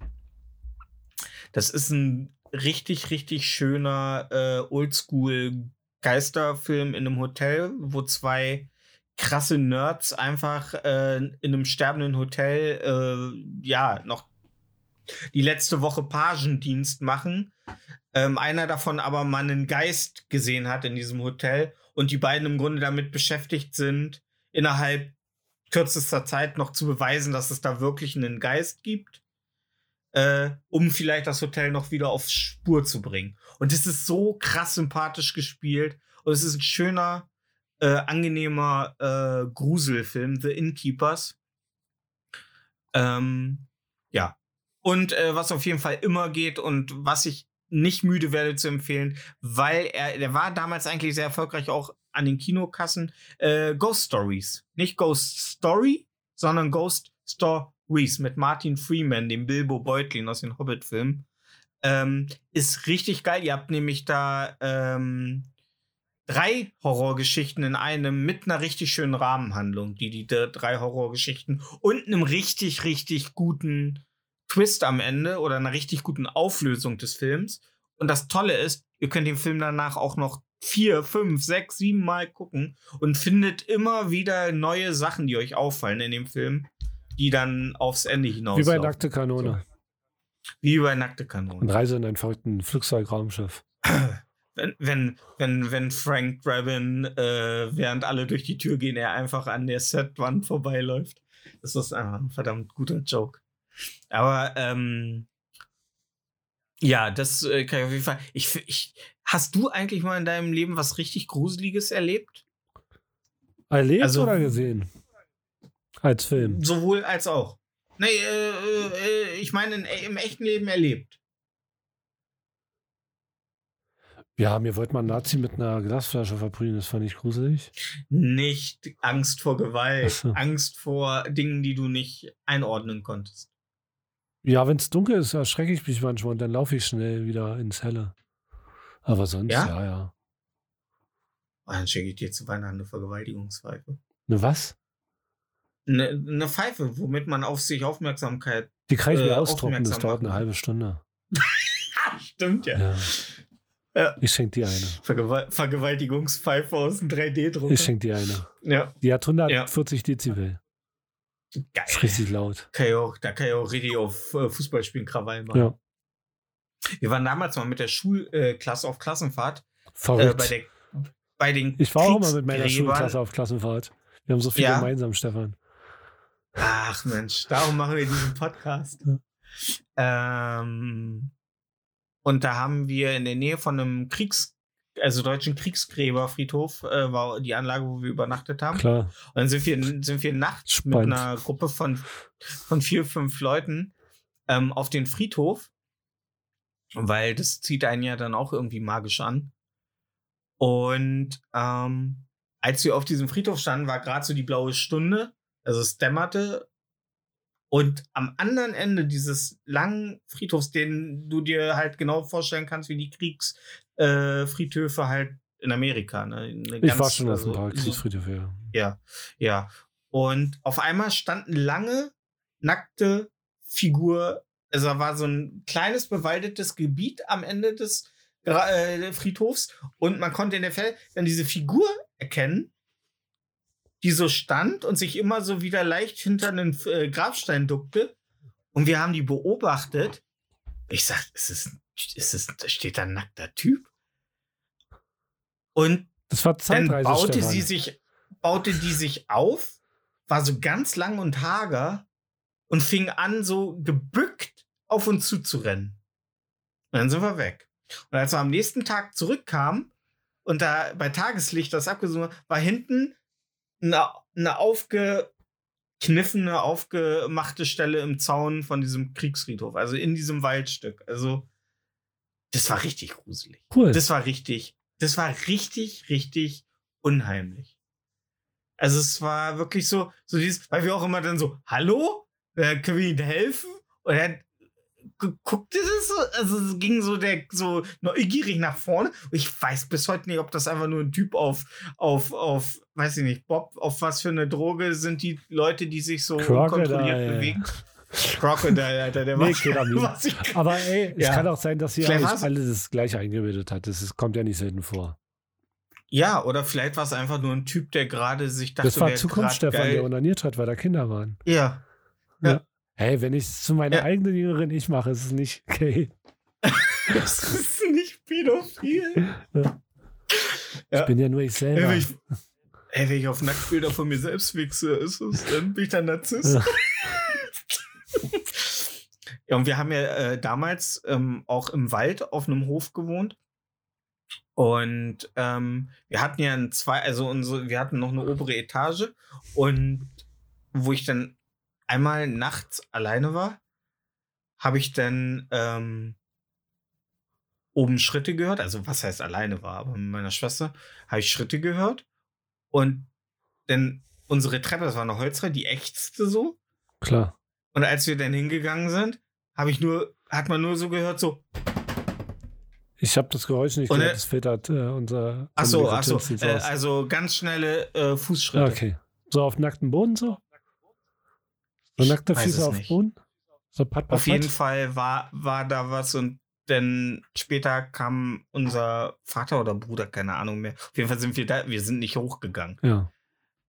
Das ist ein richtig, richtig schöner äh, Oldschool Geisterfilm in einem Hotel, wo zwei krasse Nerds einfach äh, in einem sterbenden Hotel äh, ja noch die letzte Woche Pagendienst machen. Ähm, einer davon aber mal einen Geist gesehen hat in diesem Hotel und die beiden im Grunde damit beschäftigt sind, innerhalb kürzester Zeit noch zu beweisen, dass es da wirklich einen Geist gibt, äh, um vielleicht das Hotel noch wieder auf Spur zu bringen. Und es ist so krass sympathisch gespielt und es ist ein schöner, äh, angenehmer äh, Gruselfilm, The Innkeepers. Ähm, ja. Und äh, was auf jeden Fall immer geht und was ich nicht müde werde zu empfehlen, weil er, der war damals eigentlich sehr erfolgreich auch an den Kinokassen. Äh, Ghost Stories. Nicht Ghost Story, sondern Ghost Stories mit Martin Freeman, dem Bilbo Beutlin aus den Hobbit-Filmen. Ähm, ist richtig geil. Ihr habt nämlich da ähm, drei Horrorgeschichten in einem mit einer richtig schönen Rahmenhandlung, die die drei Horrorgeschichten und einem richtig, richtig guten Twist am Ende oder einer richtig guten Auflösung des Films. Und das Tolle ist, ihr könnt den Film danach auch noch vier, fünf, sechs, sieben Mal gucken und findet immer wieder neue Sachen, die euch auffallen in dem Film, die dann aufs Ende hinaus. Wie bei Nackte Kanone. So. Wie bei Nackte Kanone. Und Reise in ein verrückten Flugzeugraumschiff. wenn, wenn, wenn, wenn Frank Drabin, äh, während alle durch die Tür gehen, er einfach an der Setwand vorbeiläuft. Das ist einfach ein verdammt guter Joke. Aber ähm, ja, das äh, kann ich auf jeden Fall. Ich, ich, hast du eigentlich mal in deinem Leben was richtig Gruseliges erlebt? Erlebt also, oder gesehen? Als Film. Sowohl als auch. Nee, äh, äh, ich meine im echten Leben erlebt. Ja, mir wollte man Nazi mit einer Glasflasche verprügeln, das fand ich gruselig. Nicht Angst vor Gewalt, so. Angst vor Dingen, die du nicht einordnen konntest. Ja, wenn es dunkel ist, erschrecke ich mich manchmal und dann laufe ich schnell wieder ins Helle. Aber sonst, ja, ja. ja. Oh, dann schicke ich dir zu Weihnachten eine Vergewaltigungspfeife. Eine was? Eine, eine Pfeife, womit man auf sich Aufmerksamkeit. Die kann ich mir äh, ausdrucken, das dauert eine halbe Stunde. Stimmt ja. ja. ja. Ich schenke dir eine. Vergewal Vergewaltigungspfeife aus dem 3D-Drucker. Ich schenke dir eine. Ja. Die hat 140 ja. Dezibel. Geil. ist richtig laut. Kann auch, da kann ich auch richtig auf äh, Fußballspielen Krawall machen. Ja. Wir waren damals mal mit der Schulklasse auf Klassenfahrt. Verrückt. Äh, bei, der, bei den ich war auch mal mit meiner Schulklasse auf Klassenfahrt. Wir haben so viel ja. gemeinsam, Stefan. Ach Mensch, darum machen wir diesen Podcast. Ja. Ähm, und da haben wir in der Nähe von einem Kriegs also deutschen Kriegsgräberfriedhof äh, war die Anlage, wo wir übernachtet haben. Klar. Und dann sind wir, sind wir nachts Spannend. mit einer Gruppe von, von vier, fünf Leuten ähm, auf den Friedhof, weil das zieht einen ja dann auch irgendwie magisch an. Und ähm, als wir auf diesem Friedhof standen, war gerade so die blaue Stunde, also es dämmerte und am anderen Ende dieses langen Friedhofs, den du dir halt genau vorstellen kannst, wie die Kriegsfriedhöfe äh, halt in Amerika. Ne? Eine ich war schon auf ein also paar Kriegsfriedhöfe, ja. Ja, ja. Und auf einmal stand eine lange, nackte Figur. Also da war so ein kleines bewaldetes Gebiet am Ende des äh, Friedhofs und man konnte in der Feld dann diese Figur erkennen die so stand und sich immer so wieder leicht hinter einen äh, Grabstein duckte. Und wir haben die beobachtet. Ich sag, ist es, ist es, da steht da ein nackter Typ. Und das war dann baute sie sich, baute die sich auf, war so ganz lang und hager und fing an, so gebückt auf uns zuzurennen. Und dann sind wir weg. Und als wir am nächsten Tag zurückkamen und da bei Tageslicht das abgesucht war hinten eine, eine aufge, kniffene, aufgemachte Stelle im Zaun von diesem Kriegsfriedhof, also in diesem Waldstück. Also, das war richtig gruselig. Cool. Das war richtig, das war richtig, richtig unheimlich. Also es war wirklich so, so dieses, weil wir auch immer dann so, hallo, äh, können wir Ihnen helfen? Und er gu- guckte das so, also es ging so der so neugierig nach vorne. Und ich weiß bis heute nicht, ob das einfach nur ein Typ auf, auf, auf, weiß ich nicht, Bob, auf was für eine Droge sind die Leute, die sich so Crocodile. unkontrolliert bewegen. Crocodile, Alter, der Nee, war ich- Aber ey, es Ja. kann auch sein, dass ihr Vielleicht euch war's- alle das gleiche eingebildet hat. Das ist, kommt ja nicht selten vor. Ja, oder vielleicht war es einfach nur ein Typ, der gerade sich dachte, Das war Zukunft Stefan, geil- der onaniert hat, weil da Kinder waren. Ja. Hey, wenn ich es zu meiner Ja. eigenen Jüngerin ich mache, ist es nicht okay. Das ist nicht pädophil. Ja. Ich bin ja nur ich Ey, selber. wenn, ich, ey, wenn ich auf Nacktbilder von mir selbst wichse, ist es, dann bin ich dann Narzisst. Ja. Ja, und wir haben ja äh, damals ähm, auch im Wald auf einem Hof gewohnt. Und ähm, wir hatten ja ein zwei, also unsere, wir hatten noch eine obere Etage und wo ich dann einmal nachts alleine war, habe ich dann ähm, oben Schritte gehört. Also was heißt alleine war, aber mit meiner Schwester habe ich Schritte gehört und dann unsere Treppe, das war eine Holztreppe, die ächzte so. Klar. Und als wir dann hingegangen sind, habe ich nur, hat man nur so gehört, so, Ich habe das Geräusch nicht Und gehört, das filtert äh, unser ach so, ach so, Kommunikationsdienst äh, also ganz schnelle äh, Fußschritte. okay. So auf nacktem Boden so? So nackte weiß Füße auf. Boden? So pat, pat, Auf jeden pat? Fall war, war da was und dann später kam unser Vater oder Bruder, keine Ahnung mehr. Auf jeden Fall sind wir da, wir sind nicht hochgegangen. Ja.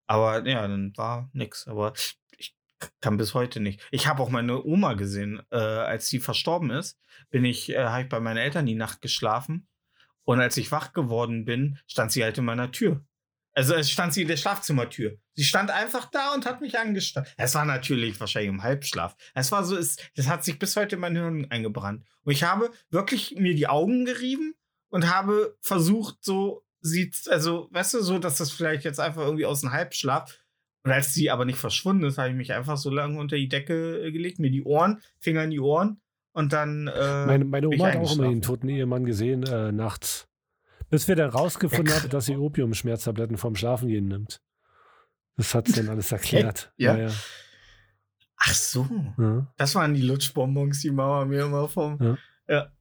Aber ja, dann war nix. Aber ich kann bis heute nicht. Ich habe auch meine Oma gesehen, äh, als sie verstorben ist, bin ich, äh, habe ich bei meinen Eltern die Nacht geschlafen. Und als ich wach geworden bin, stand sie halt in meiner Tür. Also es stand sie in der Schlafzimmertür. Sie stand einfach da und hat mich angestarrt. Es war natürlich wahrscheinlich im Halbschlaf. Es war so, es, das hat sich bis heute in mein Hirn eingebrannt. Und ich habe wirklich mir die Augen gerieben und habe versucht, so sie, also, weißt du, so, dass das vielleicht jetzt einfach irgendwie aus dem Halbschlaf. Und als sie aber nicht verschwunden ist, habe ich mich einfach so lange unter die Decke äh, gelegt, mir die Ohren, Finger in die Ohren und dann. Äh, Meine, meine Oma hat auch immer den toten Ehemann gesehen, äh, nachts. Bis wir dann rausgefunden Ja, haben, dass sie Opiumschmerztabletten vom Schlafengehen nimmt. Das hat dann alles erklärt. Ja? ja. Ach so. ja. Das waren die Lutschbonbons, die Mama mir immer vom. Ja. Ja.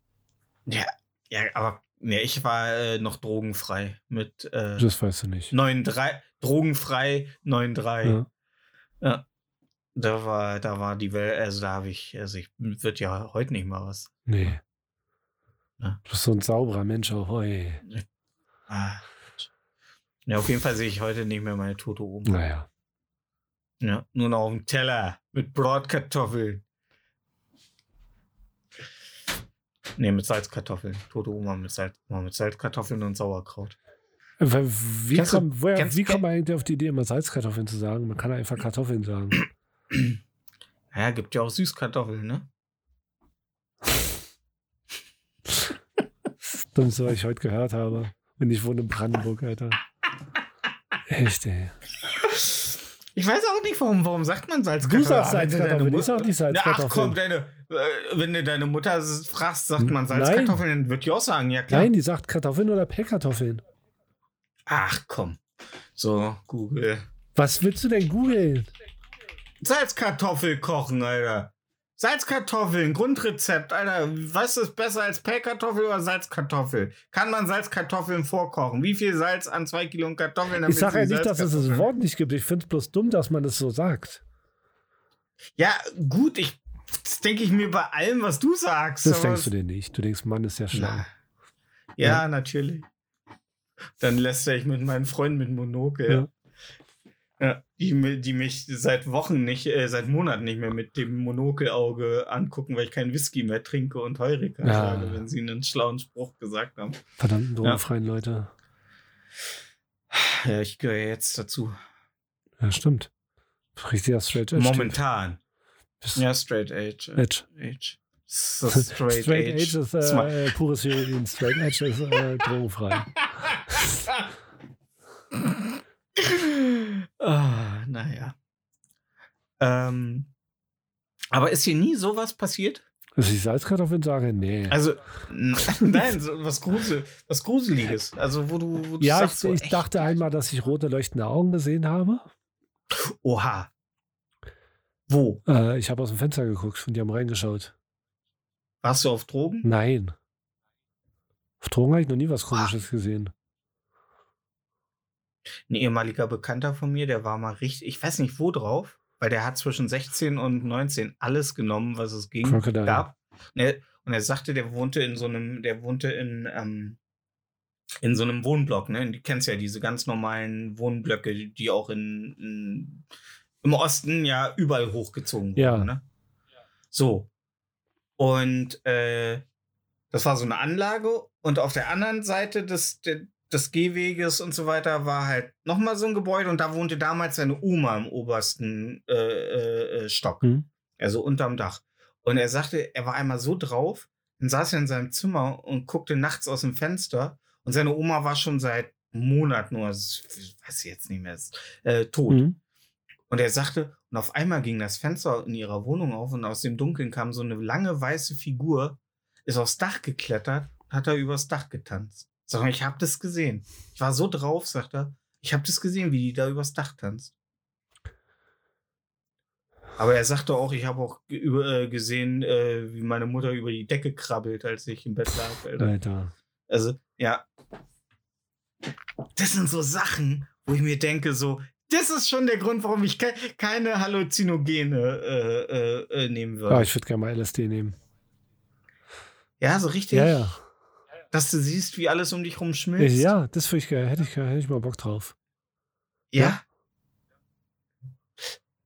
Ja, ja aber nee, ich war äh, noch drogenfrei mit äh, Das weißt du nicht. 9,3. Drogenfrei 9,3. Ja. Ja. Da war, da war die Welt, also da habe ich, also ich wird ja heute nicht mal was. Nee. Ja. Du bist so ein sauberer Mensch auch. Oi. Ah. Ja, auf jeden Fall sehe ich heute nicht mehr meine tote Oma. Naja. Ja, nur noch auf dem Teller mit Bratkartoffeln. Nee, mit Salzkartoffeln. Tote Oma mit, Salz, mit Salzkartoffeln und Sauerkraut. Weil Wie, Kennst kommt, woher, kennst- wie kommt man eigentlich auf die Idee, immer Salzkartoffeln zu sagen? Man kann einfach Kartoffeln sagen. Ja, gibt ja auch Süßkartoffeln, ne? Dummste, was ich heute gehört habe. Und ich wohne in Brandenburg, Alter. Echt, ey. Ich weiß auch nicht, warum, warum sagt man Salzkartoffeln? sagst du deine Salzkartoffeln, ich sag nicht Na, Ach Salzkartoffeln. komm, deine, äh, wenn du deine Mutter fragst, sagt man Nein. Salzkartoffeln, dann wird die auch sagen, ja klar. Nein, die sagt Kartoffeln oder Pellkartoffeln. Ach komm. So, Google. Was willst du denn googeln? Salzkartoffel kochen, Alter. Salzkartoffeln, Grundrezept, Alter. Was ist besser als Pellkartoffel oder Salzkartoffel? Kann man Salzkartoffeln vorkochen? Wie viel Salz an zwei Kilo Kartoffeln? Ich sage ja nicht, dass es das Wort nicht gibt. Ich finde es bloß dumm, dass man es so sagt. Ja, gut, ich. Das denke ich mir bei allem, was du sagst. Das denkst du dir nicht. Du denkst, Mann ist ja schlau. Na. Ja, natürlich. Dann lässt er ich mit meinen Freunden mit Monokel. Ja. Ja, die, die mich seit Wochen nicht, äh, seit Monaten nicht mehr mit dem Monokelauge angucken, weil ich keinen Whisky mehr trinke und Heureka Ja. sage, wenn sie einen schlauen Spruch gesagt haben. Verdammten drogenfreien Leute. Ja, ich gehöre jetzt dazu. Ja, stimmt. Richtiger Straight Edge. Momentan. Ja, Straight Age. äh, Edge. Age. So straight, Straight Age. Edge ist äh, pures Heroin. Straight Edge ist äh, drogenfrei. ah, naja. Ähm, aber ist hier nie sowas passiert? Dass ich Salzkartoffeln sage, nee. Also, nein, so was, Grusel, was Gruseliges. Also, wo du, wo du ja, sagst, ich, so, ich dachte einmal, dass ich rote leuchtende Augen gesehen habe. Oha. Wo? Äh, ich habe aus dem Fenster geguckt und die haben reingeschaut. Warst du auf Drogen? Nein. Auf Drogen habe ich noch nie was Komisches gesehen. Ein ehemaliger Bekannter von mir, der war mal richtig, ich weiß nicht wo drauf, weil der hat zwischen 16 und 19 alles genommen, was es ging, Crocodile. gab. Und er, und er sagte, der wohnte in so einem, der wohnte in, ähm, in so einem Wohnblock, ne? Du kennst ja diese ganz normalen Wohnblöcke, die- auch in, in im Osten ja überall hochgezogen wurden, Ja. ne? So. Und äh, das war so eine Anlage und auf der anderen Seite des, de- des Gehweges und so weiter war halt nochmal so ein Gebäude und da wohnte damals seine Oma im obersten äh, äh, äh, Stock, Hm? also unterm Dach. Und er sagte, er war einmal so drauf, dann saß er in seinem Zimmer und guckte nachts aus dem Fenster und seine Oma war schon seit Monaten oder s- weiß ich jetzt nicht mehr, äh, tot. Hm? Und er sagte, und auf einmal ging das Fenster in ihrer Wohnung auf und aus dem Dunkeln kam so eine lange weiße Figur, ist aufs Dach geklettert, hat er übers Dach getanzt. Sag mal, ich hab das gesehen. Ich war so drauf, sagt er. Ich hab das gesehen, wie die da übers Dach tanzt. Aber er sagte auch, ich habe auch äh, gesehen, äh, wie meine Mutter über die Decke krabbelt, als ich im Bett lag. Alter. Alter. Also, ja. Das sind so Sachen, wo ich mir denke, so, das ist schon der Grund, warum ich ke keine Halluzinogene äh, äh, äh, nehmen würde. Ah, ich würde gerne mal LSD nehmen. ja, so richtig, Ja, ja. Dass du siehst, wie alles um dich rum Äh, schmilzt. Ja, das würde ich gerne. Hätte ich, hätte ich mal Bock drauf. Ja. Ja.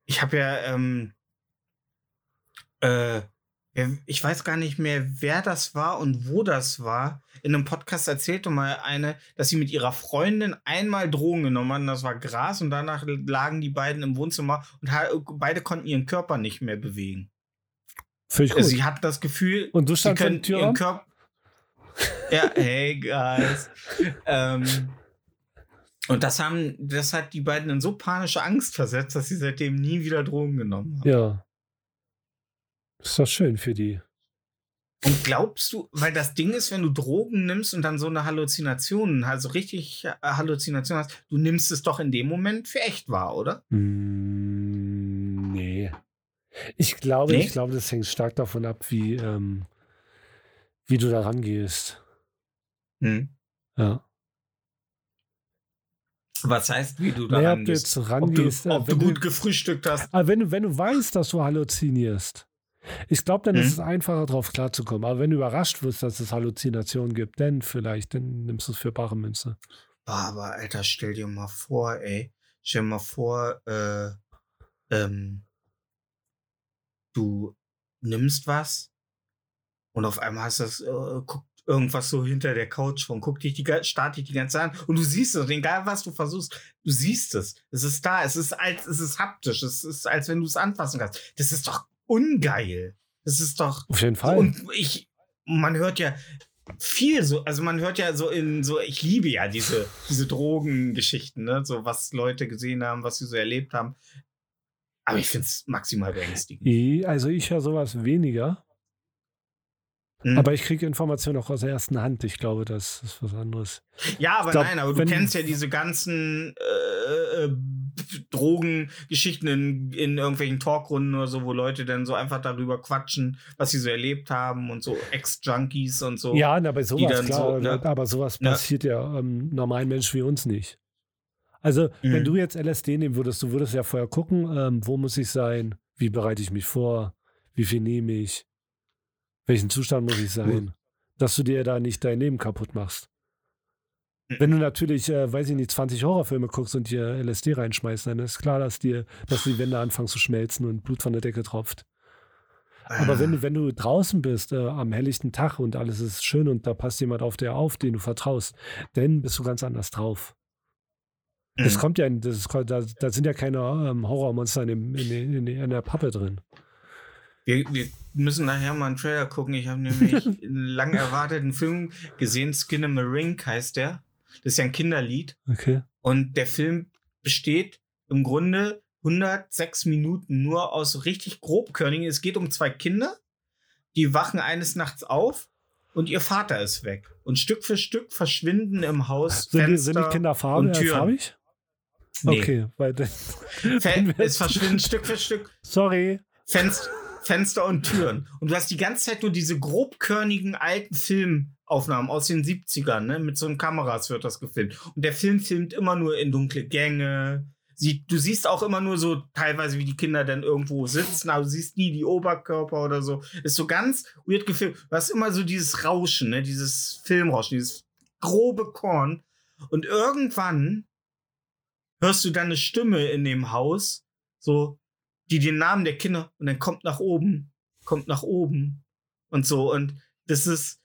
Ich habe ja, ähm, äh, ich weiß gar nicht mehr, wer das war und wo das war. In einem Podcast erzählte mal eine, dass sie mit ihrer Freundin einmal Drogen genommen haben. Das war Gras und danach lagen die beiden im Wohnzimmer und beide konnten ihren Körper nicht mehr bewegen. Finde ich gut. Also sie hatten das Gefühl, Und du sie können ihren? Körper. ja, hey guys. ähm, und das haben, das hat die beiden in so panische Angst versetzt, dass sie seitdem nie wieder Drogen genommen haben. Ja. Ist doch schön für die. Und glaubst du, weil das Ding ist, wenn du Drogen nimmst und dann so eine Halluzination, also richtig äh, Halluzination hast, du nimmst es doch in dem Moment für echt wahr, oder? Mm, nee. Ich glaube, Nee? ich glaube, das hängt stark davon ab, wie, ähm, wie du da rangehst. Hm. Ja. Was heißt, wie du da Naja, ob du rangehst? jetzt Ob du, rangehst, äh, ob du wenn gut gefrühstückt hast. Aber wenn du, wenn du weißt, dass du halluzinierst, ich glaube, dann Mhm. ist es einfacher, drauf klarzukommen. Aber wenn du überrascht wirst, dass es Halluzinationen gibt, dann vielleicht, dann nimmst du es für bare Münze. Aber Alter, stell dir mal vor, ey. Stell dir mal vor, äh, ähm, du nimmst was und auf einmal hast du das, äh, guckt irgendwas so hinter der Couch von, guckt dich die, starrt dich die ganze Zeit an und du siehst es, und egal was du versuchst, du siehst es. Es ist da, es ist als, es ist haptisch, es ist, als wenn du es anfassen kannst. Das ist doch ungeil. Das ist doch, Auf jeden Fall. und ich, man hört ja viel so, also man hört ja so in so, ich liebe ja diese, diese Drogengeschichten, ne? So was Leute gesehen haben, was sie so erlebt haben. Aber ich finde es maximal beängstigend. Also ich höre sowas weniger, Hm? aber ich kriege Informationen auch aus der ersten Hand. Ich glaube, das ist was anderes. ja, aber glaub, nein, aber du wenn- kennst ja diese ganzen äh, äh, Drogengeschichten in, in irgendwelchen Talkrunden oder so, wo Leute dann so einfach darüber quatschen, was sie so erlebt haben und so Ex-Junkies und so. Ja, na, bei sowas, klar, so, ne? aber sowas Ja. passiert ja ähm, normalen Menschen wie uns nicht. Also, wenn Mhm. du jetzt LSD nehmen würdest, du würdest ja vorher gucken, ähm, wo muss ich sein, wie bereite ich mich vor, wie viel nehme ich, welchen Zustand muss ich sein, dass du dir da nicht dein Leben kaputt machst. Mhm. Wenn du natürlich, äh, weiß ich nicht, 20 Horrorfilme guckst und dir LSD reinschmeißt, dann ist klar, dass dir, dass die Wände anfangen zu schmelzen und Blut von der Decke tropft. Aber wenn du, wenn du draußen bist, äh, am helllichten Tag und alles ist schön und da passt jemand auf dir auf, den du vertraust, dann bist du ganz anders drauf. Es Mhm. kommt ja, das ist, da, da sind ja keine ähm, Horrormonster in, dem, in, in, in der Pappe drin. Wir, wir müssen nachher mal einen Trailer gucken. Ich habe nämlich einen lang erwarteten Film gesehen. Skin in the Ring heißt der. Das ist ja ein Kinderlied. Okay. Und der Film besteht im Grunde 106 Minuten nur aus richtig grobkörnigen. Es geht um zwei Kinder, die wachen eines Nachts auf und ihr Vater ist weg. Und Stück für Stück verschwinden im Haus Sind die, Fenster sind die Kinder farbe, und Türen. farbig? Nee. Okay, weil es verschwinden Stück für Stück sorry. Fenster, Fenster und Türen. Und du hast die ganze Zeit nur diese grobkörnigen alten Filmaufnahmen aus den 70ern, ne? Mit so einem Kameras wird das gefilmt. Und der Film filmt immer nur in dunkle Gänge. Sie, du siehst auch immer nur so teilweise, wie die Kinder dann irgendwo sitzen, aber du siehst nie die Oberkörper oder so. Ist so ganz weird gefilmt. Du hast immer so dieses Rauschen, ne? Dieses Filmrauschen, dieses grobe Korn. Und irgendwann hörst du dann eine Stimme in dem Haus, so, die den Namen der Kinder und dann kommt nach oben, kommt nach oben und so. Und das ist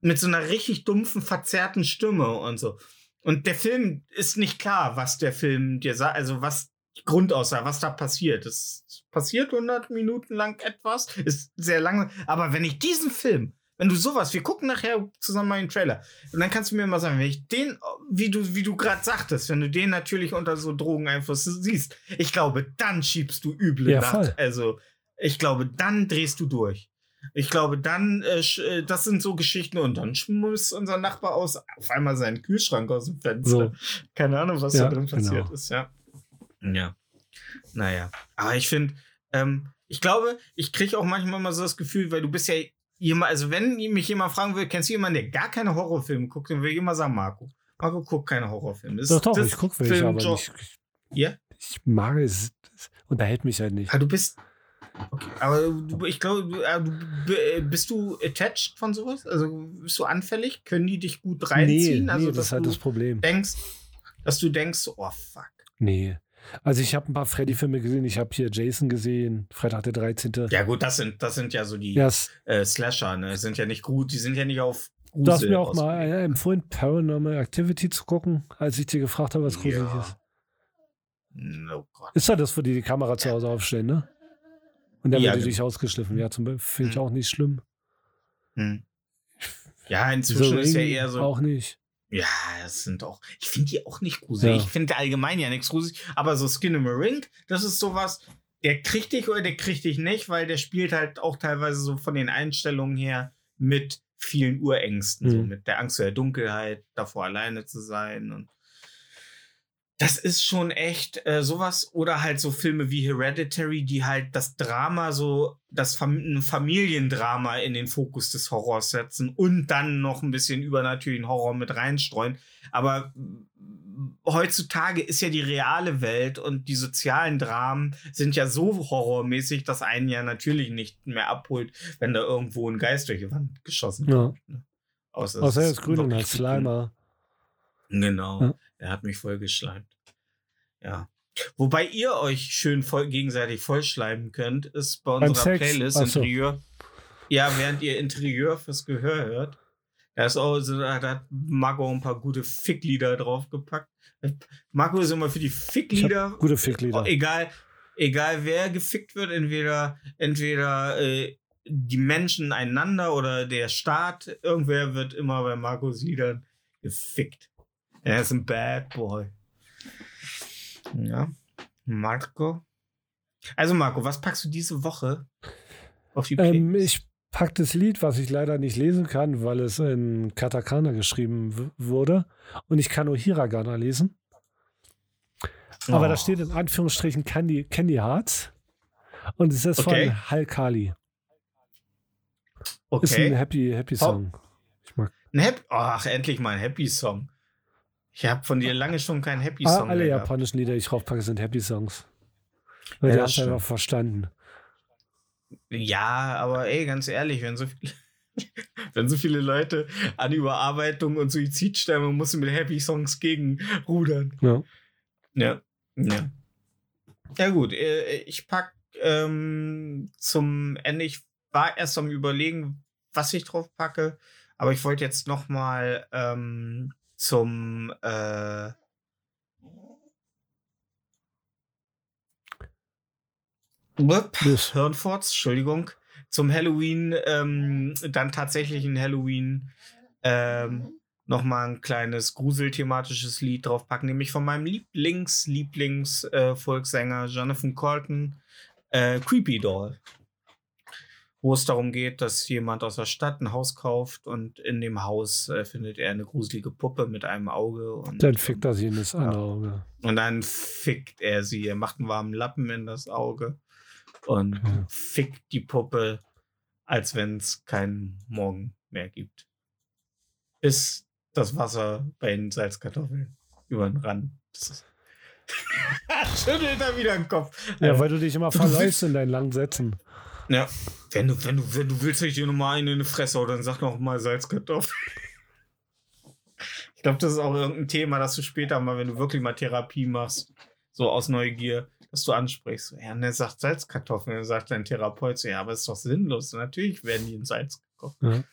mit so einer richtig dumpfen, verzerrten Stimme und so. Und der Film ist nicht klar, was der Film dir sagt, also was die Grundaussage, was da passiert. Es passiert 100 Minuten lang etwas, ist sehr lange. Aber wenn ich diesen Film, wenn du sowas, wir gucken nachher zusammen mal den Trailer, und dann kannst du mir mal sagen, wenn ich den, wie du, wie du gerade sagtest, wenn du den natürlich unter so Drogeneinfluss siehst, ich glaube, dann schiebst du üble Ja, Nacht. voll. Also, ich glaube, dann drehst du durch. Ich glaube, dann, äh, äh, das sind so Geschichten und dann schmeißt unser Nachbar aus auf einmal seinen Kühlschrank aus dem Fenster. So. Keine Ahnung, was Ja, da drin passiert genau. ist, ja. Ja. Naja. Aber ich finde, ähm, ich glaube, ich kriege auch manchmal mal so das Gefühl, weil du bist ja jemand, also wenn mich jemand fragen will, kennst du jemanden, der gar keine Horrorfilme guckt, dann würde ich immer sagen, Marco. Marco guckt keine Horrorfilme. Das Doch, doch, das ich gucke welche, Film- aber Jo- nicht. Ich, Ja? ich mag es. Es unterhält mich halt nicht. Ah, du bist. Okay, aber du, ich glaube, du, b- äh, bist du attached von sowas? Also bist du anfällig? Können die dich gut reinziehen? nee, also, das ist halt das Problem. denkst, dass du denkst, oh fuck. Nee. Also ich habe ein paar Freddy-Filme gesehen. Ich habe hier Jason gesehen, Freitag der 13. Ja, gut, das sind, das sind ja so die Ja, es- äh, Slasher, ne? Sind ja nicht gut, die sind ja nicht auf du hast Grusel mir auch mal äh, empfohlen, Paranormal Activity zu gucken, als ich dir gefragt habe, was gruselig Ja. ist. Oh Gott. Ist ja das, wo die die Kamera zu Hause aufstellen, ne? Und dann Ja, wird die genau. dich ausgeschliffen. Ja, zum Beispiel finde ich Mhm. auch nicht schlimm. Hm. Ja, inzwischen ist ja eher so. Auch nicht. Ja, es sind auch. Ich finde die auch nicht gruselig. Ja. Ich finde allgemein ja nichts gruselig. Aber so Skin in the Ring, das ist sowas, der kriegt dich oder der kriegt dich nicht, weil der spielt halt auch teilweise so von den Einstellungen her mit vielen Urängsten. So Mhm. mit der Angst vor der Dunkelheit, davor alleine zu sein. Und das ist schon echt äh, sowas. Oder halt so Filme wie Hereditary, die halt das Drama so, das Fam ein Familiendrama in den Fokus des Horrors setzen und dann noch ein bisschen übernatürlichen Horror mit reinstreuen. Aber heutzutage ist ja die reale Welt und die sozialen Dramen sind ja so horrormäßig, dass einen ja natürlich nicht mehr abholt, wenn da irgendwo ein Geist durch die Wand geschossen Ja. wird. Ne? Außer, es Außer er ist grün und Slimer. Genau. Ja. Er hat mich voll geschleimt. Ja. Wobei ihr euch schön voll gegenseitig vollschleimen könnt, ist bei Beim unserer Sex? Playlist so. Interieur. Ja, während ihr Interieur fürs Gehör hört. Da ist auch so, da hat Marco ein paar gute Ficklieder draufgepackt. Marco ist immer für die Ficklieder. Gute Ficklieder. Oh, egal, egal wer gefickt wird, entweder, entweder äh, die Menschen einander oder der Staat, irgendwer wird immer bei Marcos Liedern gefickt. Er ist ein Bad Boy. Ja. Marco. Also Marco, was packst du diese Woche auf die Ähm, ich pack das Lied, was ich leider nicht lesen kann, weil es in Katakana geschrieben wurde. Und ich kann nur Hiragana lesen. Aber Oh. da steht in Anführungsstrichen Candy, Candy Hearts. Und es ist Okay. von Halkali. okay. Ist ein Happy, Happy Song. Ich mag Ein Happy Ach, endlich mal ein Happy Song. Ich habe von dir lange schon keinen Happy ah, Song alle mehr gehabt. japanischen Lieder, die ich draufpacke, sind Happy Songs. Weil Ja, die hast einfach verstanden. Ja, aber ey, ganz ehrlich, wenn so viele, wenn so viele Leute an Überarbeitung und Suizid sterben, musst du mit Happy Songs gegenrudern. Ja. Ja. Ja. Ja, gut. äh, Ich pack ähm, zum Ende. Ich war erst am Überlegen, was ich drauf packe, aber ich wollte jetzt noch mal ähm, zum äh, Wupp. Hirnfurz, Entschuldigung, zum Halloween, ähm, dann tatsächlich ein Halloween ähm, nochmal ein kleines gruselthematisches Lied draufpacken, nämlich von meinem Lieblings, Lieblings äh, Jonathan Colton, äh, Creepy Doll. Wo es darum geht, dass jemand aus der Stadt ein Haus kauft und in dem Haus äh, findet er eine gruselige Puppe mit einem Auge. Und, Dann fickt er sie in das andere Auge. und dann fickt er sie. Er macht einen warmen Lappen in das Auge und Ja. fickt die Puppe, als wenn es keinen Morgen mehr gibt. Bis das Wasser bei den Salzkartoffeln über den Rand. Schüttelt er wieder den Kopf. Ja, weil du dich immer verläufst in deinen langen Sätzen. Ja. Wenn du, wenn du, wenn du willst, dass ich dir nochmal eine in die Fresse hau, dann sag noch mal Salzkartoffeln. Ich glaube, das ist auch irgendein Thema, das du später mal, wenn du wirklich mal Therapie machst, so aus Neugier, dass du ansprichst. Ja, ne, sagt Salzkartoffeln. Dann sagt dein Therapeut so, ja, aber ist doch sinnlos. Natürlich werden die in Salz gekocht. Ja.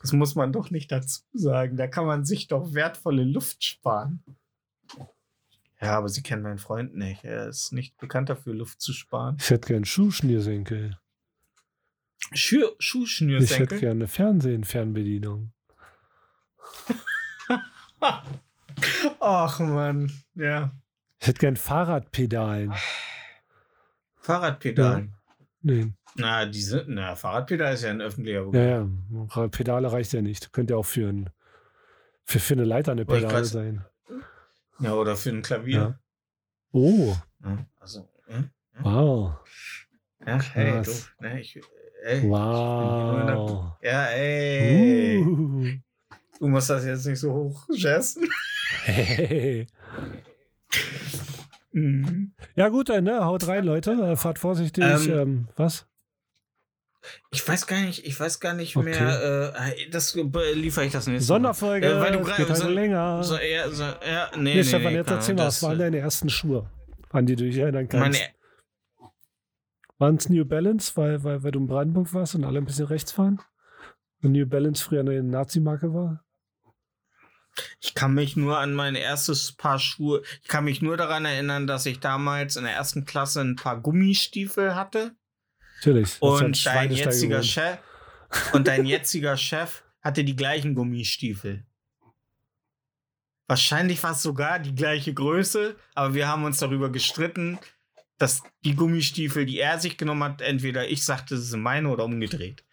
Das muss man doch nicht dazu sagen. Da kann man sich doch wertvolle Luft sparen. Ja, aber sie kennen meinen Freund nicht. Er ist nicht bekannt dafür, Luft zu sparen. Ich hätte gern Schuhschnürsenkel. Schuh Ich hätte Schuhschnürsenkel. gerne Fernsehen-Fernbedienung. Ach man, ja. Ich hätte gern Fahrradpedalen. Fahrradpedalen. Nee. Na, diese, na, Fahrradpedal ist ja ein öffentlicher Begriff. Ja, ja. Pedale reicht ja nicht. Könnte ja auch für, ein, für, für eine Leiter eine Pedale grad- sein. Ja, oder für ein Klavier. Oh, Ja, also, hm? wow. ja, hey, du, ne, ich, ey, Wow. bin, ja, ey, Uh. du musst das jetzt nicht so hoch jessen. Hey. Mhm. Ja, gut, dann, ne? Haut rein, Leute. Äh, Fahrt vorsichtig. Ähm, Ähm, was? Ich weiß gar nicht, ich weiß gar nicht Okay. mehr, äh, das äh, liefere ich das nächste Sonderfolge. Äh, weil du grad- geht heute so- länger. Mal. So, ja, so, ja, nee, nee, nee, Stefan, nee, jetzt erzähl mal, was waren äh, deine ersten Schuhe? An die du dich erinnern kannst? Meine, Waren es New Balance, weil, weil, weil du in Brandenburg warst und alle ein bisschen rechts fahren? Und New Balance früher eine Nazi-Marke war? Ich kann mich nur an mein erstes Paar Schuhe, ich kann mich nur daran erinnern, dass ich damals in der ersten Klasse ein paar Gummistiefel hatte Natürlich. und dein jetziger Chef und dein jetziger Chef hatte die gleichen Gummistiefel. Wahrscheinlich war es sogar die gleiche Größe, aber wir haben uns darüber gestritten, dass die Gummistiefel, die er sich genommen hat, entweder ich sagte, es sind meine oder umgedreht.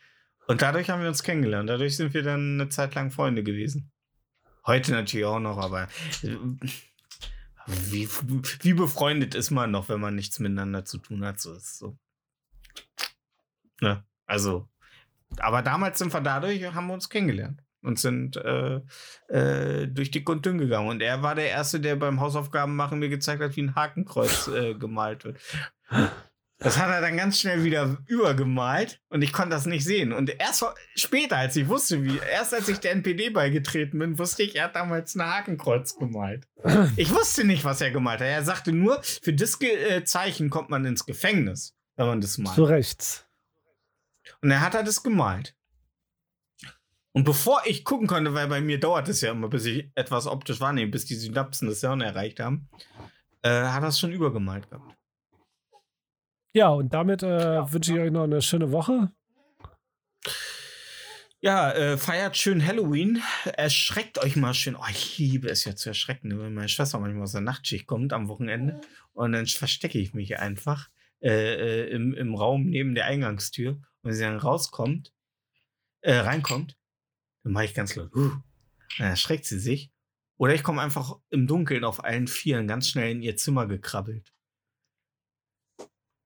Und dadurch haben wir uns kennengelernt. Dadurch sind wir dann eine Zeit lang Freunde gewesen. Heute natürlich auch noch, aber wie, wie befreundet ist man noch, wenn man nichts miteinander zu tun hat? So ist so. Ne? Also, aber damals sind wir dadurch, haben wir uns kennengelernt und sind äh, äh, durch dick und dünn gegangen. Und er war der Erste, der beim Hausaufgaben machen mir gezeigt hat, wie ein Hakenkreuz äh, gemalt wird. Das hat er dann ganz schnell wieder übergemalt und ich konnte das nicht sehen. Und erst später, als ich wusste, wie, erst als ich der NPD beigetreten bin, wusste ich, er hat damals ein Hakenkreuz gemalt. Ich wusste nicht, was er gemalt hat. Er sagte nur, für das äh, Zeichen kommt man ins Gefängnis, wenn man das malt. So rechts. Und er hat er das gemalt. Und bevor ich gucken konnte, weil bei mir dauert es ja immer, bis ich etwas optisch wahrnehme, bis die Synapsen des Hirns erreicht haben, äh, hat er es schon übergemalt gehabt. Ja, und damit äh, wünsche ich euch noch eine schöne Woche. Ja, äh, feiert schön Halloween. Erschreckt euch mal schön. Oh, ich liebe es ja zu erschrecken, ne, wenn meine Schwester manchmal aus der Nachtschicht kommt am Wochenende. Und dann verstecke ich mich einfach äh, äh, im, im Raum neben der Eingangstür. Und wenn sie dann rauskommt, äh, reinkommt, dann mache ich ganz laut. Uh, dann erschreckt sie sich. Oder ich komme einfach im Dunkeln auf allen Vieren ganz schnell in ihr Zimmer gekrabbelt.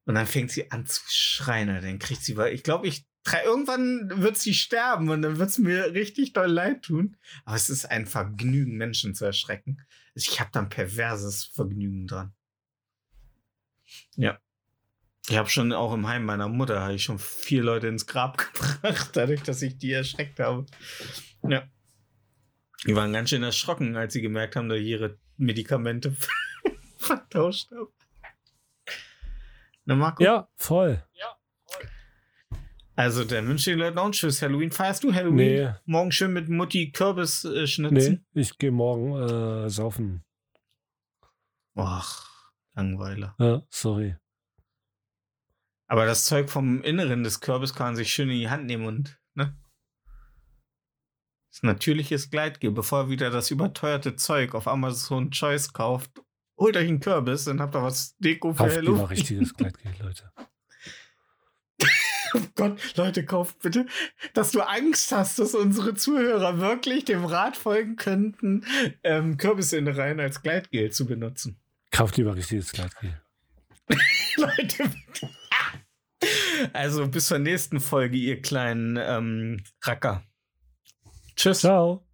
Und dann fängt sie an zu schreien. Dann kriegt sie, weil ich glaube, ich irgendwann wird sie sterben und dann wird es mir richtig doll leid tun. Aber es ist ein Vergnügen, Menschen zu erschrecken. Ich habe da ein perverses Vergnügen dran. Ja. Ich habe schon auch im Heim meiner Mutter habe ich schon vier Leute ins Grab gebracht, dadurch, dass ich die erschreckt habe. Ja. Die waren ganz schön erschrocken, als sie gemerkt haben, dass ich ihre Medikamente vertauscht habe. Na, Marco? Ja, voll. Also, dann wünsche ich den Leuten auch ein schönes Halloween. Feierst du Halloween? Nee. Morgen schön mit Mutti Kürbis äh, Nee, schnitzen? ich gehe morgen äh, saufen. Ach, Langweiler. Ja, sorry. Aber das Zeug vom Inneren des Kürbis kann man sich schön in die Hand nehmen und, ne? Natürliches Gleitgel, bevor ihr wieder das überteuerte Zeug auf Amazon Choice kauft. Holt euch einen Kürbis, dann habt ihr was Deko für Kauft lieber Halloween. richtiges Gleitgel, Leute. Oh Gott, Leute, kauft bitte, dass du Angst hast, dass unsere Zuhörer wirklich dem Rat folgen könnten, ähm, Kürbisinnereien als Gleitgel zu benutzen. Kauft lieber richtiges Gleitgel. Leute, bitte. Also bis zur nächsten Folge, ihr kleinen ähm, Racker. Tschüss. Ciao.